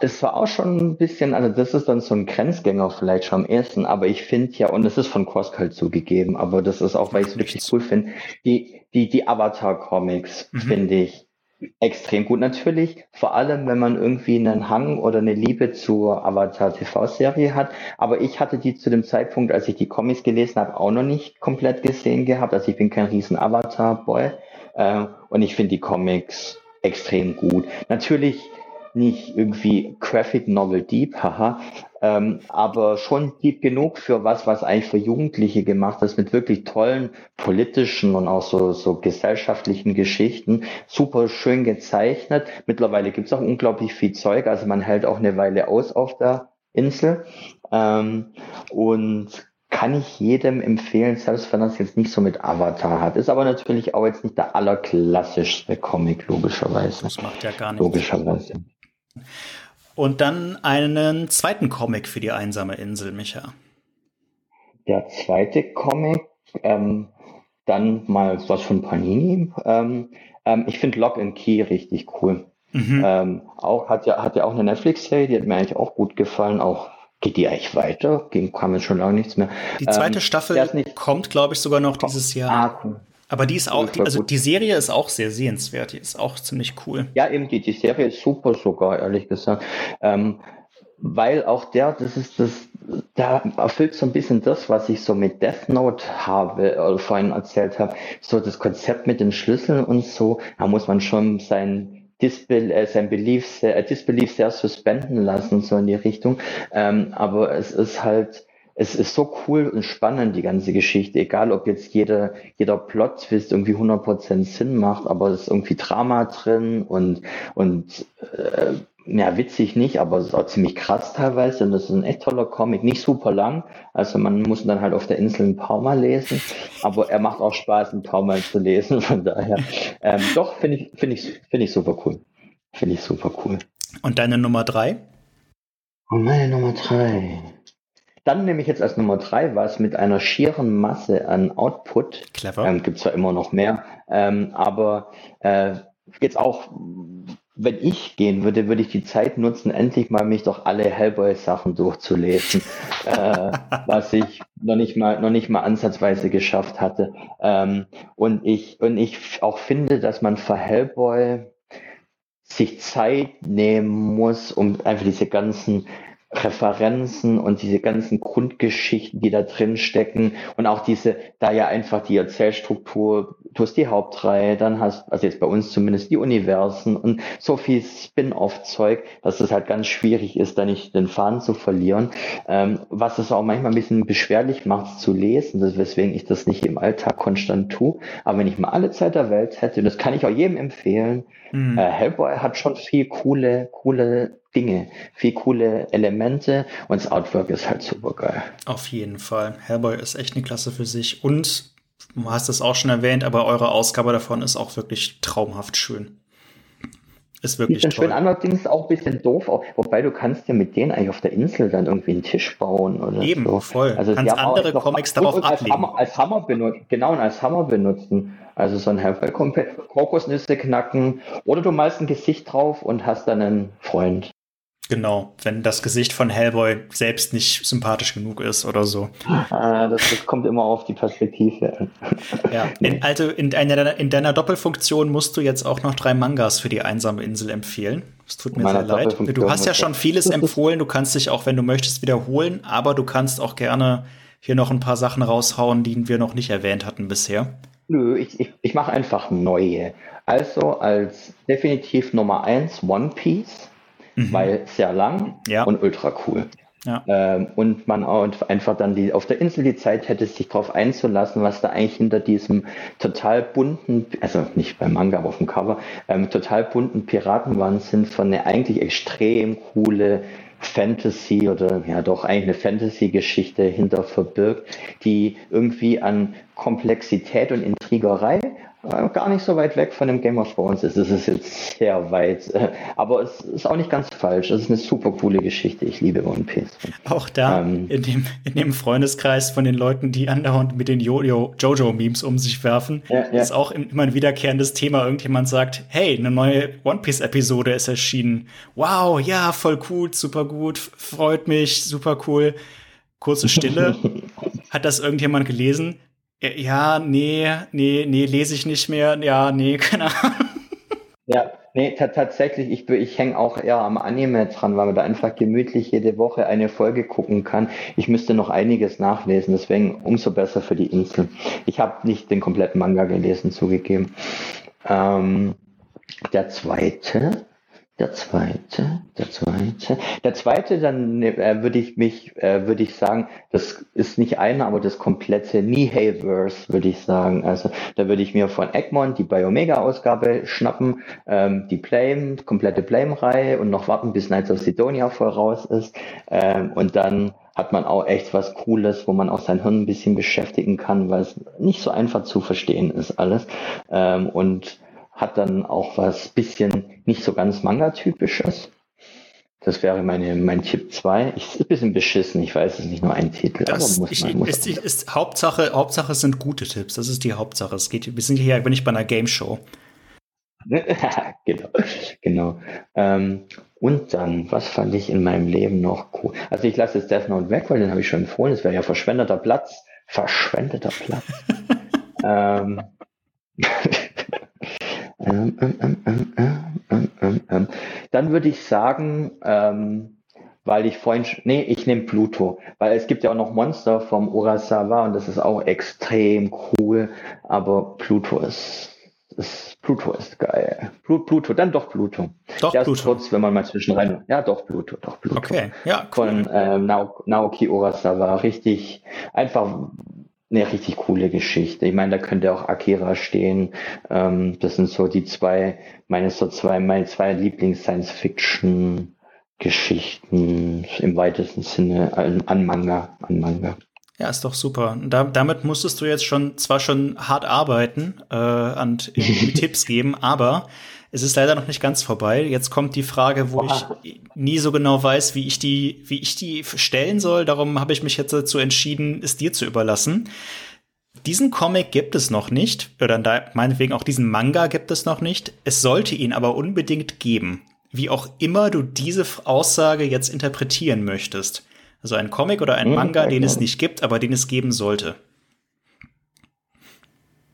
Es war auch schon ein bisschen, also das ist dann so ein Grenzgänger vielleicht schon am ersten, aber ich finde ja, und es ist von Crosscult zugegeben, aber das ist auch, weil ich es wirklich cool finde, die, die, die Avatar-Comics mhm. finde ich extrem gut. Natürlich, vor allem, wenn man irgendwie einen Hang oder eine Liebe zur Avatar-TV-Serie hat, aber ich hatte die zu dem Zeitpunkt, als ich die Comics gelesen habe, auch noch nicht komplett gesehen gehabt, also ich bin kein riesen Avatar-Boy äh, und ich finde die Comics extrem gut. Natürlich nicht irgendwie Graphic Novel Deep, haha, ähm, aber schon deep genug für was, was eigentlich für Jugendliche gemacht ist, mit wirklich tollen politischen und auch so, so gesellschaftlichen Geschichten. Super schön gezeichnet. Mittlerweile gibt's auch unglaublich viel Zeug, also man hält auch eine Weile aus auf der Insel. Ähm, und kann ich jedem empfehlen, selbst wenn es jetzt nicht so mit Avatar hat. Ist aber natürlich auch jetzt nicht der allerklassischste Comic, logischerweise. Das macht ja gar nichts. Logischerweise. Und dann einen zweiten Comic für die einsame Insel, Micha. Der zweite Comic, ähm, dann mal was von Panini. Ähm, ähm, ich finde Lock and Key richtig cool. Mhm. Ähm, auch, hat ja, hat ja auch eine Netflix-Serie, die hat mir eigentlich auch gut gefallen. Auch geht die eigentlich weiter? Ging, kam jetzt schon lange nichts mehr. Die zweite ähm, Staffel kommt, glaube ich, sogar noch dieses Jahr. Ah, cool. Aber die ist auch, die, also die Serie ist auch sehr sehenswert, die ist auch ziemlich cool. Ja, eben, die, die Serie ist super sogar, ehrlich gesagt. Ähm, weil auch der, das ist das, da erfüllt so ein bisschen das, was ich so mit Death Note habe, oder vorhin erzählt habe, so das Konzept mit den Schlüsseln und so, da muss man schon sein Disbel äh, sein Belief äh, Disbelief sehr suspenden lassen, so in die Richtung. Ähm, aber es ist halt, es ist so cool und spannend, die ganze Geschichte, egal ob jetzt jeder, jeder Plot-Twist irgendwie 100% Sinn macht, aber es ist irgendwie Drama drin und, und äh, ja, witzig nicht, aber es ist auch ziemlich krass teilweise und das ist ein echt toller Comic, nicht super lang, also man muss dann halt auf der Insel ein paar Mal lesen, aber er macht auch Spaß, ein paar Mal zu lesen, von daher, ähm, doch, finde ich, finde ich, finde ich super cool. Finde ich super cool. Und deine Nummer drei? Und meine Nummer drei. Dann nehme ich jetzt als Nummer drei was mit einer schieren Masse an Output. Clever. Ähm, Gibt zwar immer noch mehr, ähm, aber äh, jetzt auch, wenn ich gehen würde, würde ich die Zeit nutzen, endlich mal mich doch alle Hellboy-Sachen durchzulesen, äh, was ich noch nicht mal, noch nicht mal ansatzweise geschafft hatte. Ähm, und ich, und ich auch finde, dass man für Hellboy sich Zeit nehmen muss, um einfach diese ganzen Referenzen und diese ganzen Grundgeschichten, die da drin stecken und auch diese, da ja einfach die Erzählstruktur, du hast die Hauptreihe, dann hast, also jetzt bei uns zumindest die Universen und so viel Spin-off-Zeug, dass es halt ganz schwierig ist, da nicht den Faden zu verlieren, ähm, was es auch manchmal ein bisschen beschwerlich macht zu lesen, weswegen ich das nicht im Alltag konstant tue, aber wenn ich mal alle Zeit der Welt hätte, das kann ich auch jedem empfehlen, mhm. äh, Hellboy hat schon viel coole, coole Dinge, viel coole Elemente und das Artwork ist halt super geil. Auf jeden Fall. Hellboy ist echt eine Klasse für sich und du hast es auch schon erwähnt, aber eure Ausgabe davon ist auch wirklich traumhaft schön. Ist wirklich die schön. Allerdings auch ein bisschen doof, wobei du kannst ja mit denen eigentlich auf der Insel dann irgendwie einen Tisch bauen oder Eben, so. voll. Also kannst andere Comics darauf als Hammer, als Hammer benutzen, genau, und als Hammer benutzen. Also so ein Hellboy Kokosnüsse knacken oder du malst ein Gesicht drauf und hast dann einen Freund. Genau, wenn das Gesicht von Hellboy selbst nicht sympathisch genug ist oder so. Ah, das, das kommt immer auf die Perspektive an. Ja, in, also in deiner, in deiner Doppelfunktion musst du jetzt auch noch drei Mangas für die einsame Insel empfehlen. Es tut mir sehr leid. Du hast ja schon vieles empfohlen, du kannst dich auch, wenn du möchtest, wiederholen, aber du kannst auch gerne hier noch ein paar Sachen raushauen, die wir noch nicht erwähnt hatten bisher. Nö, ich, ich, ich mache einfach neue. Also als definitiv Nummer eins One Piece mhm. weil sehr lang ja. und ultra cool. Ja. Ähm, und man auch einfach dann die, auf der Insel die Zeit hätte, sich darauf einzulassen, was da eigentlich hinter diesem total bunten, also nicht beim Manga, aber auf dem Cover, ähm, total bunten Piratenwand sind von eine eigentlich extrem coole Fantasy oder ja doch eigentlich eine Fantasy-Geschichte hinter verbirgt, die irgendwie an Komplexität und Intrigerei gar nicht so weit weg von dem Game of Thrones ist. Es ist jetzt sehr weit, äh, aber es ist auch nicht ganz falsch. Es ist eine super coole Geschichte. Ich liebe One Piece. Auch da ähm, in, dem, in dem Freundeskreis von den Leuten, die andauernd mit den Jojo-Memes um sich werfen, ja, ja. ist auch immer ein wiederkehrendes Thema. Irgendjemand sagt, hey, eine neue One Piece-Episode ist erschienen. Wow, ja, voll cool, super gut, freut mich, super cool. Kurze Stille. Hat das irgendjemand gelesen? Ja, nee, nee, nee, lese ich nicht mehr. Ja, nee, keine Ahnung. Ja, nee, tatsächlich, ich, ich hänge auch eher am Anime dran, weil man da einfach gemütlich jede Woche eine Folge gucken kann. Ich müsste noch einiges nachlesen, deswegen umso besser für die Insel. Ich habe nicht den kompletten Manga gelesen, zugegeben. Ähm, der zweite der zweite, der zweite, der zweite, dann äh, würde ich mich, äh, würde ich sagen, das ist nicht einer, aber das komplette Nihilverse, würde ich sagen. Also da würde ich mir von Egmont die Biomega-Ausgabe schnappen, ähm, die Blame, komplette Blame-Reihe und noch warten, bis Knights of Sidonia voll raus ist ähm, und dann hat man auch echt was Cooles, wo man auch sein Hirn ein bisschen beschäftigen kann, weil es nicht so einfach zu verstehen ist alles. Ähm, und hat dann auch was bisschen nicht so ganz Manga-typisches. Das wäre meine, mein Tipp 2. Ist ein bisschen beschissen, ich weiß, es ist nicht nur ein Titel. Das aber muss ich, man, muss ist, ist, Hauptsache, Hauptsache sind gute Tipps. Das ist die Hauptsache. Es geht, wir sind hier bin ich bei einer Game Show. genau, genau. Ähm, und dann, was fand ich in meinem Leben noch cool? Also ich lasse jetzt Death Note weg, weil den habe ich schon empfohlen. Das wäre ja verschwendeter Platz. Verschwendeter Platz. ähm, ähm, ähm, ähm, Dann würde ich sagen, weil ich vorhin, nee, ich nehme Pluto, weil es gibt ja auch noch Monster vom Urasawa und das ist auch extrem cool, aber Pluto ist, ist Pluto ist geil. Pluto, dann doch Pluto. Doch Der Pluto. ist kurz, wenn man mal zwischenrein, ja doch Pluto, doch Pluto. Okay, ja. Cool. Von ähm, Naoki Urasawa, richtig, einfach eine richtig coole Geschichte. Ich meine, da könnte auch Akira stehen. Ähm, das sind so die zwei, meine so zwei, meine zwei Lieblings-Science-Fiction Geschichten im weitesten Sinne an, an Manga, an Manga. Ja, ist doch super. Da, damit musstest du jetzt schon zwar schon hart arbeiten äh, und Tipps geben, aber es ist leider noch nicht ganz vorbei. Jetzt kommt die Frage, wo ich nie so genau weiß, wie ich die, wie ich die stellen soll. Darum habe ich mich jetzt dazu entschieden, es dir zu überlassen. Diesen Comic gibt es noch nicht, oder meinetwegen auch diesen Manga gibt es noch nicht. Es sollte ihn aber unbedingt geben. Wie auch immer du diese Aussage jetzt interpretieren möchtest. Also ein Comic oder ein hm, Manga, den es nicht gibt, aber den es geben sollte.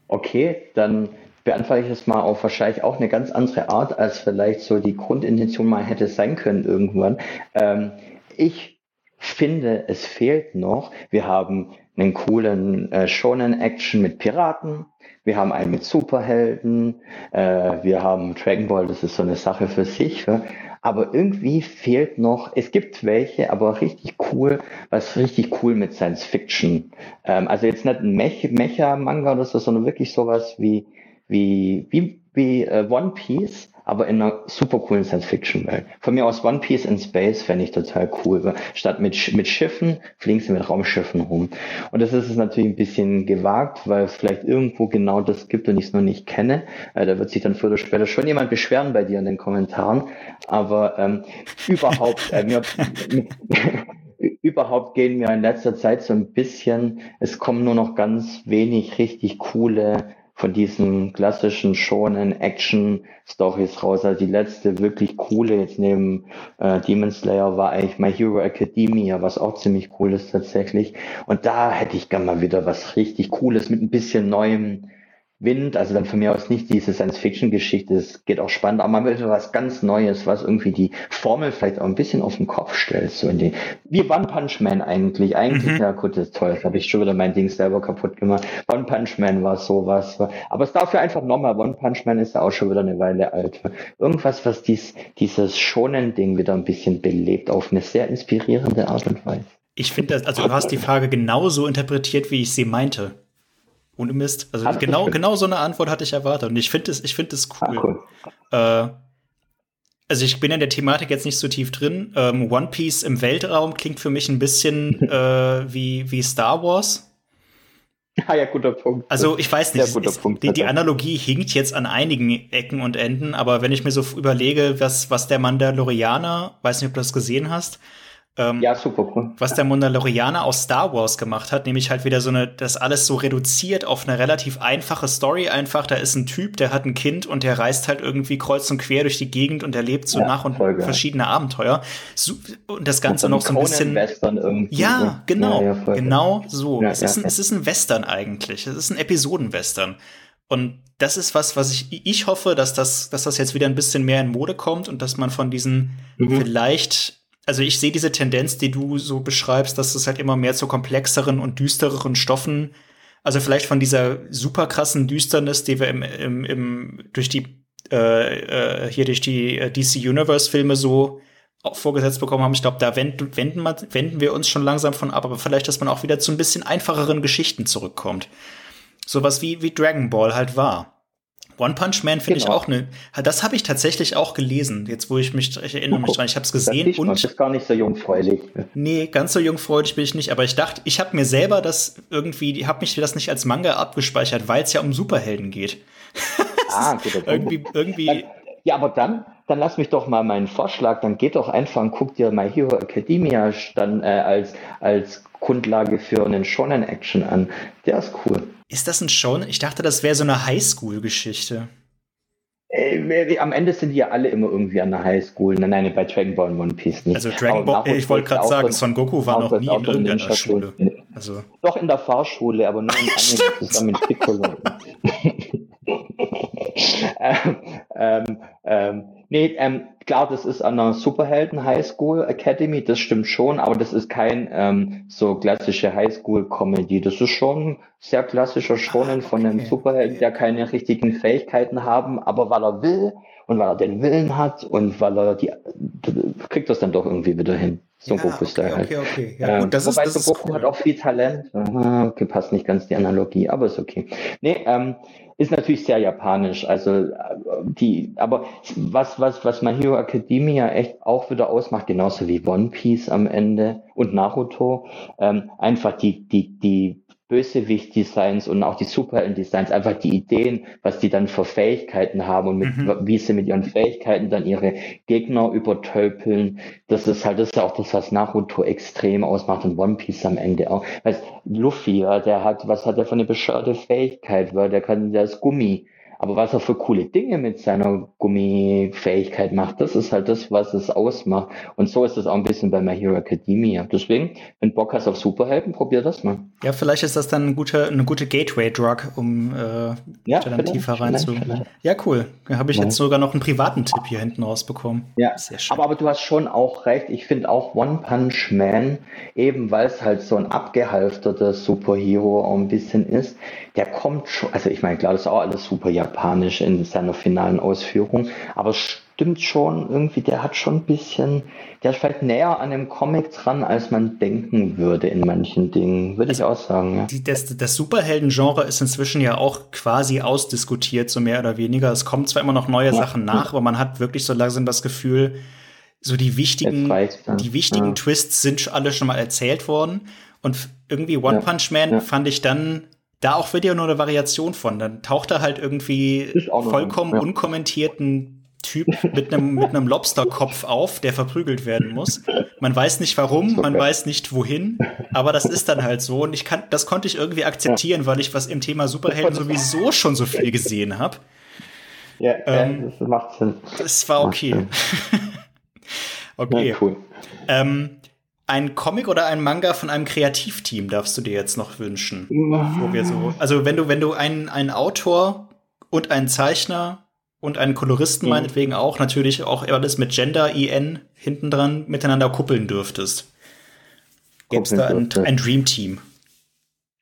Okay, dann beantworte ich es mal auf wahrscheinlich auch eine ganz andere Art, als vielleicht so die Grundintention mal hätte sein können irgendwann. Ähm, ich finde, es fehlt noch. Wir haben einen coolen äh, Shonen-Action mit Piraten. Wir haben einen mit Superhelden. Äh, wir haben Dragon Ball, das ist so eine Sache für sich. Ja? Aber irgendwie fehlt noch, es gibt welche, aber richtig cool, was richtig cool mit Science Fiction. Ähm, also jetzt nicht ein Mech Mecha-Manga oder so, sondern wirklich sowas wie wie, wie, wie äh, One Piece, aber in einer super coolen Science-Fiction-Welt. Von mir aus One Piece in Space fände ich total cool. Statt mit, mit Schiffen fliegen sie mit Raumschiffen rum. Und das ist es natürlich ein bisschen gewagt, weil es vielleicht irgendwo genau das gibt und ich es noch nicht kenne. Äh, da wird sich dann früher oder später schon jemand beschweren bei dir in den Kommentaren. Aber ähm, überhaupt, äh, mir, überhaupt gehen mir in letzter Zeit so ein bisschen, es kommen nur noch ganz wenig richtig coole von diesen klassischen schonen Action-Stories raus. Also die letzte wirklich coole jetzt neben äh, Demon Slayer war eigentlich My Hero Academia, was auch ziemlich cool ist tatsächlich. Und da hätte ich gerne mal wieder was richtig Cooles mit ein bisschen neuem Wind, also dann von mir aus nicht diese Science-Fiction-Geschichte, es geht auch spannend, aber man will so was ganz Neues, was irgendwie die Formel vielleicht auch ein bisschen auf den Kopf stellt, so in den, wie One Punch Man eigentlich, eigentlich, mhm. ja gut, das ist toll, das habe ich schon wieder mein Ding selber kaputt gemacht, One Punch Man war sowas, aber es darf ja einfach nochmal, One Punch Man ist ja auch schon wieder eine Weile alt, irgendwas, was dies, dieses schonen Ding wieder ein bisschen belebt, auf eine sehr inspirierende Art und Weise. Ich finde, also du hast die Frage genauso interpretiert, wie ich sie meinte. Ohne Mist. Also Hat genau, genau so eine Antwort hatte ich erwartet. Und ich finde es, ich finde es cool. Ah, cool. Äh, also ich bin in der Thematik jetzt nicht so tief drin. Ähm, One Piece im Weltraum klingt für mich ein bisschen äh, wie, wie Star Wars. Ah ja, guter Punkt. Also ich weiß nicht, ist, Punkt, die, die, Analogie hinkt jetzt an einigen Ecken und Enden, aber wenn ich mir so überlege, was, was der Mandalorianer, weiß nicht, ob du das gesehen hast, ähm, ja, super cool. Was der Mandalorianer aus Star Wars gemacht hat, nämlich halt wieder so eine, das alles so reduziert auf eine relativ einfache Story einfach. Da ist ein Typ, der hat ein Kind und der reist halt irgendwie kreuz und quer durch die Gegend und erlebt so ja, nach und verschiedene Abenteuer. So, und das Ganze und noch so ein bisschen. Western irgendwie. Ja, genau. Ja, ja, genau so. es, ist ein, es ist ein Western eigentlich. Es ist ein Episodenwestern. Und das ist was, was ich, ich hoffe, dass das, dass das jetzt wieder ein bisschen mehr in Mode kommt und dass man von diesen mhm. vielleicht also ich sehe diese Tendenz, die du so beschreibst, dass es halt immer mehr zu komplexeren und düstereren Stoffen, also vielleicht von dieser super krassen Düsternis, die wir im, im, im durch die äh, äh, hier durch die äh, DC Universe Filme so vorgesetzt bekommen haben. Ich glaube, da wenden, wenden, wenden wir uns schon langsam von ab, aber vielleicht, dass man auch wieder zu ein bisschen einfacheren Geschichten zurückkommt. Sowas wie, wie Dragon Ball halt war. One Punch Man finde genau. ich auch eine. Das habe ich tatsächlich auch gelesen. Jetzt, wo ich mich, ich erinnere mich dran, ich habe es gesehen das und. Das ist gar nicht so jungfräulich. Nee, ganz so jungfräulich bin ich nicht. Aber ich dachte, ich habe mir selber das irgendwie, habe mich das nicht als Manga abgespeichert, weil es ja um Superhelden geht. ah, gut, irgendwie, irgendwie. Ja, aber dann, dann lass mich doch mal meinen Vorschlag, dann geht doch einfach und guck dir My Hero Academia dann äh, als, als Grundlage für einen Shonen Action an. Der ist cool. Ist das ein Shonen? Ich dachte, das wäre so eine Highschool-Geschichte. Äh, am Ende sind die ja alle immer irgendwie an der Highschool. Nein, nein, bei Dragon Ball und One Piece nicht. Also Dragon Ball, ich wollte gerade sagen, Son Goku war noch nie in irgendeiner Schule. Also. Doch in der Fahrschule, aber nur in Anime zusammen mit Piccolo. ähm, ähm, ähm, nee, ähm, klar, das ist an einer Superhelden Highschool Academy, das stimmt schon, aber das ist kein ähm, so klassische Highschool Comedy. Das ist schon sehr klassischer Schonen von einem Superhelden, der keine richtigen Fähigkeiten haben, aber weil er will und weil er den Willen hat und weil er die, kriegt das dann doch irgendwie wieder hin. So ja, Goku okay, halt. okay, okay. Ja, gut, das ähm, wobei ist, das so Goku cool. hat auch viel Talent. Okay, passt nicht ganz die Analogie, aber ist okay. Nee, ähm, ist natürlich sehr japanisch. Also äh, die, aber was, was, was My Hero Academia echt auch wieder ausmacht, genauso wie One Piece am Ende und Naruto, ähm, einfach die, die, die Bösewicht-Designs und auch die Superhelden-Designs, einfach die Ideen, was die dann für Fähigkeiten haben und mit, mhm. wie sie mit ihren Fähigkeiten dann ihre Gegner übertölpeln. Das ist halt, das ist ja auch das, was Naruto extrem ausmacht und One Piece am Ende auch. Weißt, Luffy, ja, der hat, was hat er für eine bescheuerte Fähigkeit, weil der kann, der ist Gummi. Aber was er für coole Dinge mit seiner Gummifähigkeit macht, das ist halt das, was es ausmacht. Und so ist es auch ein bisschen bei My Hero Academia. Deswegen, wenn Bock hast auf Superhelden, probier das mal. Ja, vielleicht ist das dann ein guter, eine gute Gateway-Drug, um äh, ja, dann tiefer rein zu. Ja, cool. Da habe ich ja. jetzt sogar noch einen privaten Tipp hier hinten rausbekommen. Ja, Sehr schön. Aber, aber du hast schon auch recht. Ich finde auch One Punch Man, eben weil es halt so ein abgehalfterter Superhero auch ein bisschen ist, der kommt schon, also ich meine, klar, das ist auch alles super japanisch in seiner finalen Ausführung, aber stimmt schon, irgendwie, der hat schon ein bisschen, der ist vielleicht näher an dem Comic dran, als man denken würde in manchen Dingen, würde also ich auch sagen. Ja. Die, das, das Superhelden-Genre ist inzwischen ja auch quasi ausdiskutiert, so mehr oder weniger. Es kommen zwar immer noch neue ja. Sachen nach, aber man hat wirklich so langsam das Gefühl, so die wichtigen, die wichtigen ja. Twists sind alle schon mal erzählt worden. Und irgendwie One Punch Man fand ich dann da auch wieder nur eine Variation von. Dann taucht er halt irgendwie vollkommen ja. unkommentierten Typ mit einem mit einem Lobsterkopf auf, der verprügelt werden muss. Man weiß nicht warum, okay. man weiß nicht wohin, aber das ist dann halt so und ich kann das konnte ich irgendwie akzeptieren, ja. weil ich was im Thema Superhelden sowieso schon so viel gesehen habe. Ja, ähm, das macht Sinn. Das war okay. okay. Ja, cool. Ähm, ein Comic oder ein Manga von einem Kreativteam darfst du dir jetzt noch wünschen? Wo wir so, also wenn du, wenn du einen, einen Autor und einen Zeichner und einen Koloristen mhm. meinetwegen auch, natürlich auch alles mit Gender, IN hinten dran miteinander kuppeln dürftest. Gäbe es da ein, ein Dream Team?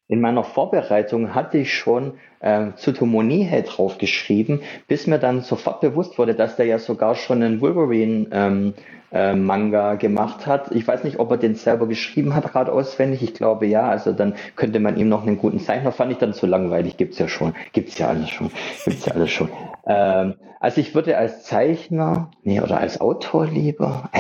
In meiner Vorbereitung hatte ich schon äh, Tsutomonihei draufgeschrieben, bis mir dann sofort bewusst wurde, dass der ja sogar schon einen Wolverine ähm, äh, gemacht hat. Ich weiß nicht, ob er den selber geschrieben hat, gerade auswendig. Ich glaube ja. Also dann könnte man ihm noch einen guten Zeichner. Fand ich dann zu langweilig. Gibt's ja schon. Gibt's ja alles schon. Gibt's ja alles schon. Ähm, also ich würde als Zeichner, nee, oder als Autor lieber.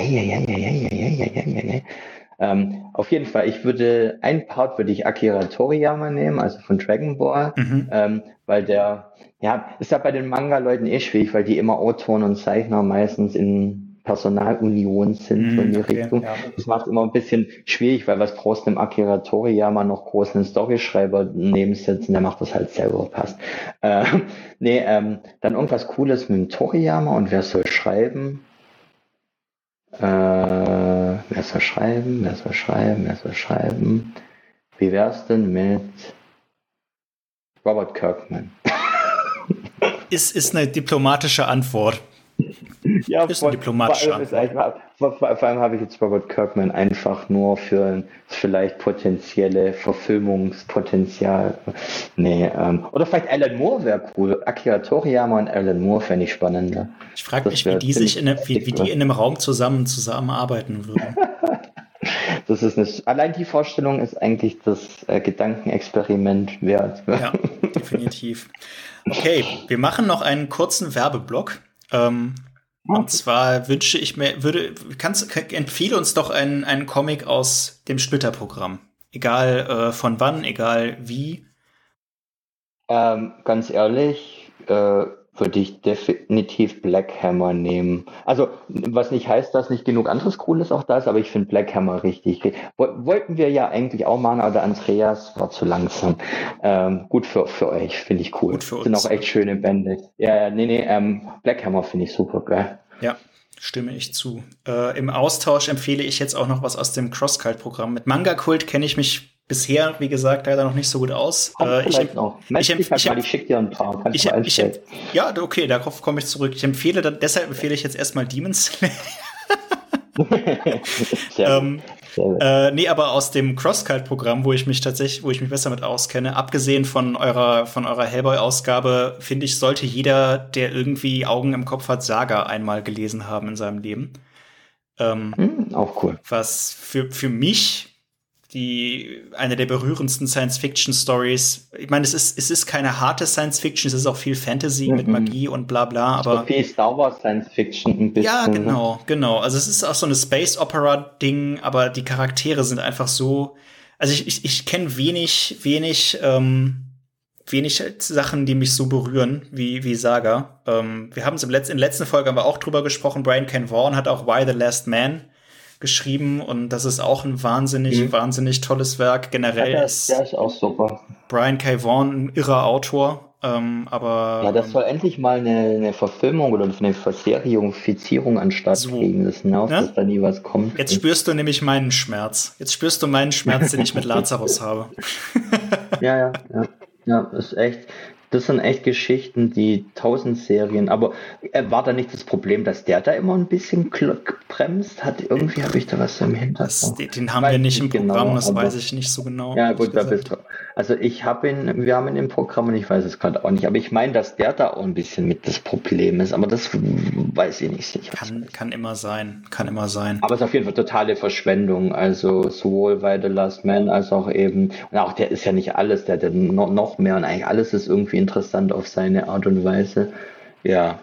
Ähm, auf jeden Fall, ich würde, ein Part würde ich Akira Toriyama nehmen, also von Dragon Ball, mhm. ähm, weil der, ja, ist ja bei den Manga-Leuten eh schwierig, weil die immer Autoren und Zeichner meistens in Personalunion sind, so in die okay, Richtung. Ja. Das macht immer ein bisschen schwierig, weil was brauchst du im Akira Toriyama noch groß einen Storyschreiber neben sitzen, der macht das halt selber, passt. Äh, nee, ähm, dann irgendwas Cooles mit dem Toriyama und wer soll schreiben? Äh, wer soll schreiben? Wer soll schreiben? Wer soll schreiben? Wie wär's denn mit Robert Kirkman? ist, ist eine diplomatische Antwort ja, ist ein diplomatischer. Vor, vor, vor, allem habe ich jetzt Robert Kirkman einfach nur für vielleicht potenzielle Verfilmungspotenzial. Nee, ähm, oder vielleicht Alan Moore wäre cool. Akira Toriyama und Alan Moore fände ich spannender. Ich frage mich, wie die sich in, wie, wie die in einem Raum zusammen zusammenarbeiten würden. das ist eine, allein die Vorstellung ist eigentlich das äh, Gedankenexperiment wert. Ja, definitiv. Okay, wir machen noch einen kurzen Werbeblock. Ähm, und zwar wünsche ich mir, würde, kannst, empfehle uns doch einen, einen Comic aus dem Splitterprogramm. Egal äh, von wann, egal wie. Ähm, ganz ehrlich, äh, würde ich definitiv Black Hammer nehmen. Also, was nicht heißt, dass nicht genug anderes Cooles auch da ist, aber ich finde Black Hammer richtig. Wollten wir ja eigentlich auch machen, aber Andreas war zu langsam. Ähm, gut für, für euch, finde ich cool. Gut für uns. Sind auch echt schöne Bände. Ja, nee, nee, ähm, Black Hammer finde ich super geil. Ja, stimme ich zu. Äh, Im Austausch empfehle ich jetzt auch noch was aus dem Crosscult-Programm. Mit Manga Kult kenne ich mich bisher, wie gesagt, leider noch nicht so gut aus. Äh, ich, noch. Ich, ich, ich, ich schicke dir ein paar. Kannst ich, ich, ja, okay, darauf komme ich zurück. Ich empfehle, dann, deshalb empfehle ich jetzt erstmal Demon Slayer. ähm, äh, nee, aber aus dem Crosscut-Programm, wo ich mich tatsächlich, wo ich mich besser mit auskenne, abgesehen von eurer, von eurer Hellboy-Ausgabe, finde ich, sollte jeder, der irgendwie Augen im Kopf hat, Saga einmal gelesen haben in seinem Leben. Ähm, hm, auch cool. Was für, für mich die eine der berührendsten Science-Fiction-Stories. Ich meine, es ist, es ist keine harte Science-Fiction, es ist auch viel Fantasy mhm. mit Magie und bla bla, aber. So viel Star Wars Science-Fiction ein bisschen. Ja, ne? genau, genau. Also es ist auch so eine Space-Opera-Ding, aber die Charaktere sind einfach so. Also ich, ich, ich kenne wenig, wenig, ähm, wenig Sachen, die mich so berühren wie, wie Saga. Ähm, wir haben es im Letz in der letzten Folge haben wir auch drüber gesprochen. Brian Ken Vaughan hat auch Why the Last Man geschrieben und das ist auch ein wahnsinnig, mhm. wahnsinnig tolles Werk. Generell ja, ist, der ist auch super. Brian K. Vaughan ein irrer Autor, ähm, aber. Ja, das soll endlich mal eine, eine Verfilmung oder eine Verserifizierung anstatt so. kriegen. Das hinaus, ja? dass da nie was kommt. Jetzt spürst du nämlich meinen Schmerz. Jetzt spürst du meinen Schmerz, den ich mit Lazarus habe. ja, ja, ja. Ja, ist echt das sind echt Geschichten, die tausend Serien, aber äh, war da nicht das Problem, dass der da immer ein bisschen bremst hat? Irgendwie habe ich da was im Hintergrund. Den, den haben wir nicht im Programm, genau, das weiß ich nicht so genau. Ja, gut, da bist du. Also ich habe ihn, wir haben ihn im Programm und ich weiß es gerade auch nicht, aber ich meine, dass der da auch ein bisschen mit das Problem ist, aber das weiß ich nicht sicher. Kann, kann immer sein, kann immer sein. Aber es ist auf jeden Fall totale Verschwendung, also sowohl bei The Last Man als auch eben, und auch der ist ja nicht alles, der hat noch mehr und eigentlich alles ist irgendwie interessant auf seine Art und Weise. Ja,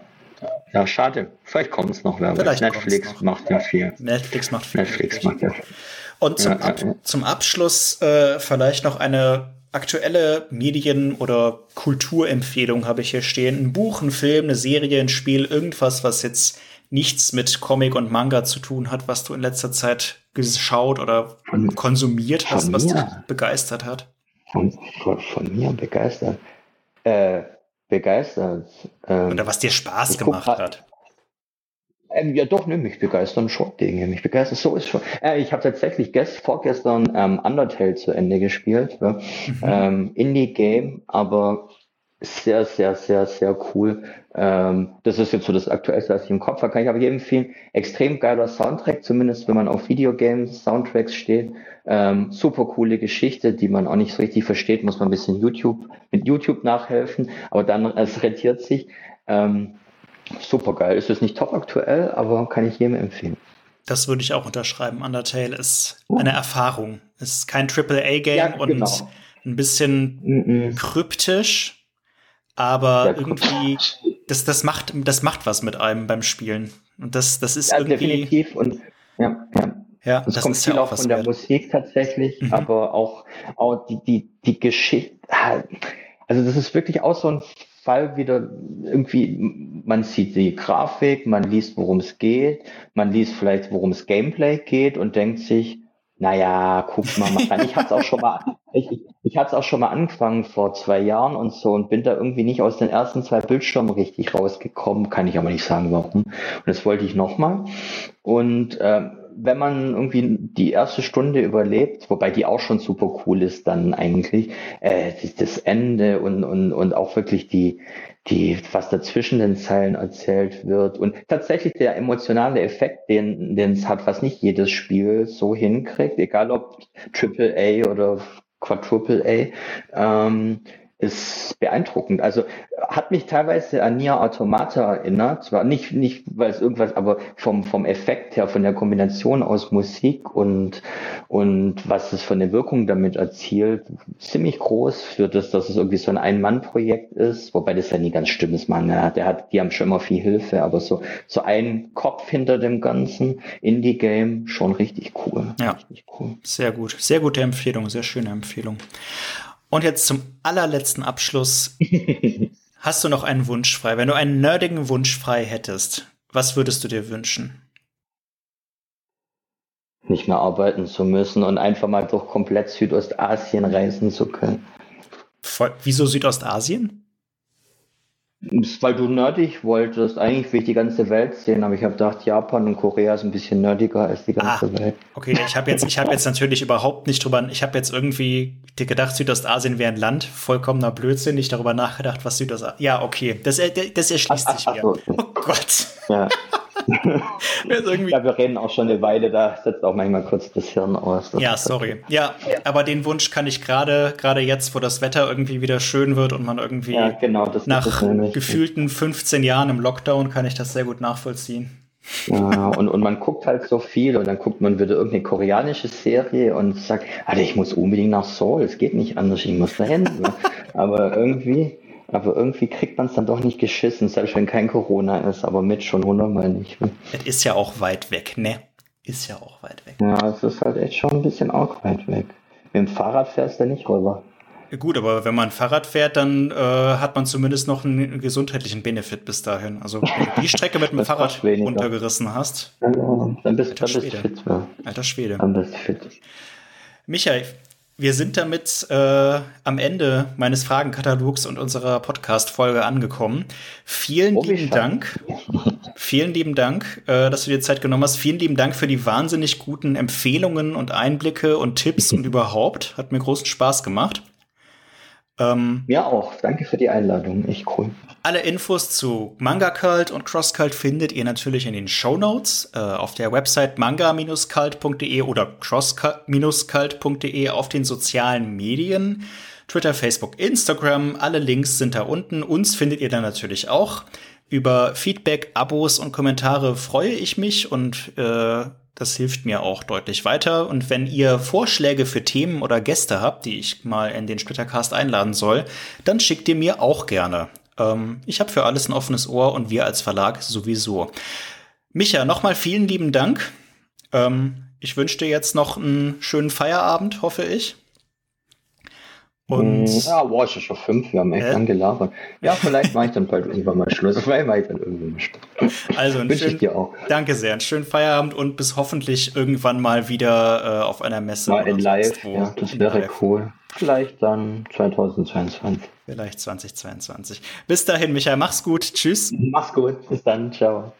ja, schade. Vielleicht kommt es noch. Wer Vielleicht Netflix noch. macht ja viel. Netflix macht viel. Netflix macht ja viel. Und zum, ja, Ab ja. zum Abschluss äh, vielleicht noch eine aktuelle Medien- oder Kulturempfehlung habe ich hier stehen. Ein Buch, ein Film, eine Serie, ein Spiel, irgendwas, was jetzt nichts mit Comic und Manga zu tun hat, was du in letzter Zeit geschaut oder von, konsumiert hast, was dich begeistert hat. Von, von, von mir begeistert. Äh, begeistert. Ähm, Oder was dir Spaß gemacht hat. Ähm, ja, doch, ne, mich begeistern schon Dinge. Mich begeistert so ist schon. Äh, ich habe tatsächlich gest, vorgestern ähm, Undertale zu Ende gespielt. Ja. Mhm. Ähm, Indie-Game, aber sehr, sehr, sehr, sehr cool. Ähm, das ist jetzt so das Aktuellste, was ich im Kopf habe. Kann ich aber jedem empfehlen. Extrem geiler Soundtrack, zumindest wenn man auf Videogames, Soundtracks steht. Ähm, super coole Geschichte, die man auch nicht so richtig versteht, muss man ein bisschen YouTube, mit YouTube nachhelfen, aber dann es rentiert sich. Ähm, super geil. Ist es nicht top aktuell, aber kann ich jedem empfehlen. Das würde ich auch unterschreiben. Undertale ist eine Erfahrung. Es ist kein AAA-Game ja, genau. und ein bisschen mm -mm. kryptisch, aber ja, irgendwie, das, das, macht, das macht was mit einem beim Spielen. Und das, das ist ja, irgendwie. Definitiv. Und ja, ja. Ja, das, das kommt viel ja auch, von der wert. Musik tatsächlich, mhm. aber auch, auch die, die, die Geschichte. Also das ist wirklich auch so ein Fall wieder irgendwie, man sieht die Grafik, man liest, worum es geht, man liest vielleicht, worum es Gameplay geht und denkt sich, naja, guck mal mal rein. Ich hatte es auch schon mal, ich, ich hatte es auch schon mal angefangen vor zwei Jahren und so und bin da irgendwie nicht aus den ersten zwei Bildschirmen richtig rausgekommen. Kann ich aber nicht sagen, warum. Und das wollte ich nochmal. Und äh, wenn man irgendwie die erste Stunde überlebt, wobei die auch schon super cool ist, dann eigentlich, äh, das Ende und, und, und auch wirklich die, die, was dazwischen den Zeilen erzählt wird. Und tatsächlich der emotionale Effekt, den, den es hat, was nicht jedes Spiel so hinkriegt, egal ob Triple A oder Quadruple A, ähm, ist beeindruckend. Also hat mich teilweise an Nier Automata erinnert. Zwar nicht, nicht, weil es irgendwas, aber vom, vom Effekt her, von der Kombination aus Musik und, und was es von der Wirkung damit erzielt, ziemlich groß für das, dass es irgendwie so ein Ein-Mann-Projekt ist. Wobei das ja nie ganz stimmt, ist man. Ja, der hat, die haben schon immer viel Hilfe, aber so, so ein Kopf hinter dem ganzen Indie-Game schon richtig cool. Ja. Richtig cool. Sehr gut. Sehr gute Empfehlung, sehr schöne Empfehlung. Und jetzt zum allerletzten Abschluss. Hast du noch einen Wunsch frei? Wenn du einen nerdigen Wunsch frei hättest, was würdest du dir wünschen? Nicht mehr arbeiten zu müssen und einfach mal durch komplett Südostasien reisen zu können. Voll, wieso Südostasien? Weil du nerdig wolltest. Eigentlich will ich die ganze Welt sehen, aber ich habe gedacht, Japan und Korea ist ein bisschen nerdiger als die ganze ah, Welt. Okay, ich habe jetzt, ich habe jetzt natürlich überhaupt nicht drüber, ich habe jetzt irgendwie gedacht, Südostasien wäre ein Land, vollkommener Blödsinn, nicht darüber nachgedacht, was Südostasien. Ja, okay, das, das erschließt ach, sich ach, mir. So. Oh Gott. Ja. ja, wir reden auch schon eine Weile, da setzt auch manchmal kurz das Hirn aus. Das ja, sorry. Okay. Ja, aber den Wunsch kann ich gerade, gerade jetzt, wo das Wetter irgendwie wieder schön wird und man irgendwie ja, genau, nach gefühlten 15 Jahren im Lockdown kann ich das sehr gut nachvollziehen. Ja, und, und man guckt halt so viel und dann guckt man wieder irgendeine koreanische Serie und sagt, Alter, ich muss unbedingt nach Seoul, es geht nicht anders, ich muss dahin. aber irgendwie, aber irgendwie kriegt man es dann doch nicht geschissen, selbst wenn kein Corona ist, aber mit schon hundertmal nicht. Es ist ja auch weit weg, ne? Ist ja auch weit weg. Ja, es ist halt echt schon ein bisschen auch weit weg. Mit dem Fahrrad fährst du nicht rüber. Gut, aber wenn man Fahrrad fährt, dann äh, hat man zumindest noch einen gesundheitlichen Benefit bis dahin. Also wenn du die Strecke mit dem Fahrrad runtergerissen hast, ja, dann bist, du fit. Ja. Alter Schwede. Dann bist du fit. Michael, wir sind damit äh, am Ende meines Fragenkatalogs und unserer Podcast-Folge angekommen. Vielen oh, lieben Dank. Vielen lieben Dank, äh, dass du dir Zeit genommen hast. Vielen lieben Dank für die wahnsinnig guten Empfehlungen und Einblicke und Tipps und überhaupt. Hat mir großen Spaß gemacht. Ähm, Mir auch. Danke für die Einladung. Echt cool. Alle Infos zu Manga Cult und Cross Cult findet ihr natürlich in den Show Notes äh, auf der Website manga-cult.de oder cross-cult.de auf den sozialen Medien. Twitter, Facebook, Instagram, alle Links sind da unten. Uns findet ihr dann natürlich auch. Über Feedback, Abos und Kommentare freue ich mich und äh, das hilft mir auch deutlich weiter. Und wenn ihr Vorschläge für Themen oder Gäste habt, die ich mal in den Splittercast einladen soll, dann schickt ihr mir auch gerne. Ähm, ich habe für alles ein offenes Ohr und wir als Verlag sowieso. Micha, nochmal vielen lieben Dank. Ähm, ich wünsche dir jetzt noch einen schönen Feierabend, hoffe ich. Und ja, boah, ist schon fünf, wir haben echt äh? lang gelabert. Ja, vielleicht mache ich dann bald irgendwann mal Schluss. Vielleicht mache ich dann irgendwann mal Schluss. Also, ein schön, ich dir auch. Danke sehr, einen schönen Feierabend und bis hoffentlich irgendwann mal wieder äh, auf einer Messe. Mal in live, ja, das wäre live. cool. Vielleicht dann 2022. Vielleicht 2022. Bis dahin, Michael, mach's gut. Tschüss. Mach's gut. Bis dann. Ciao.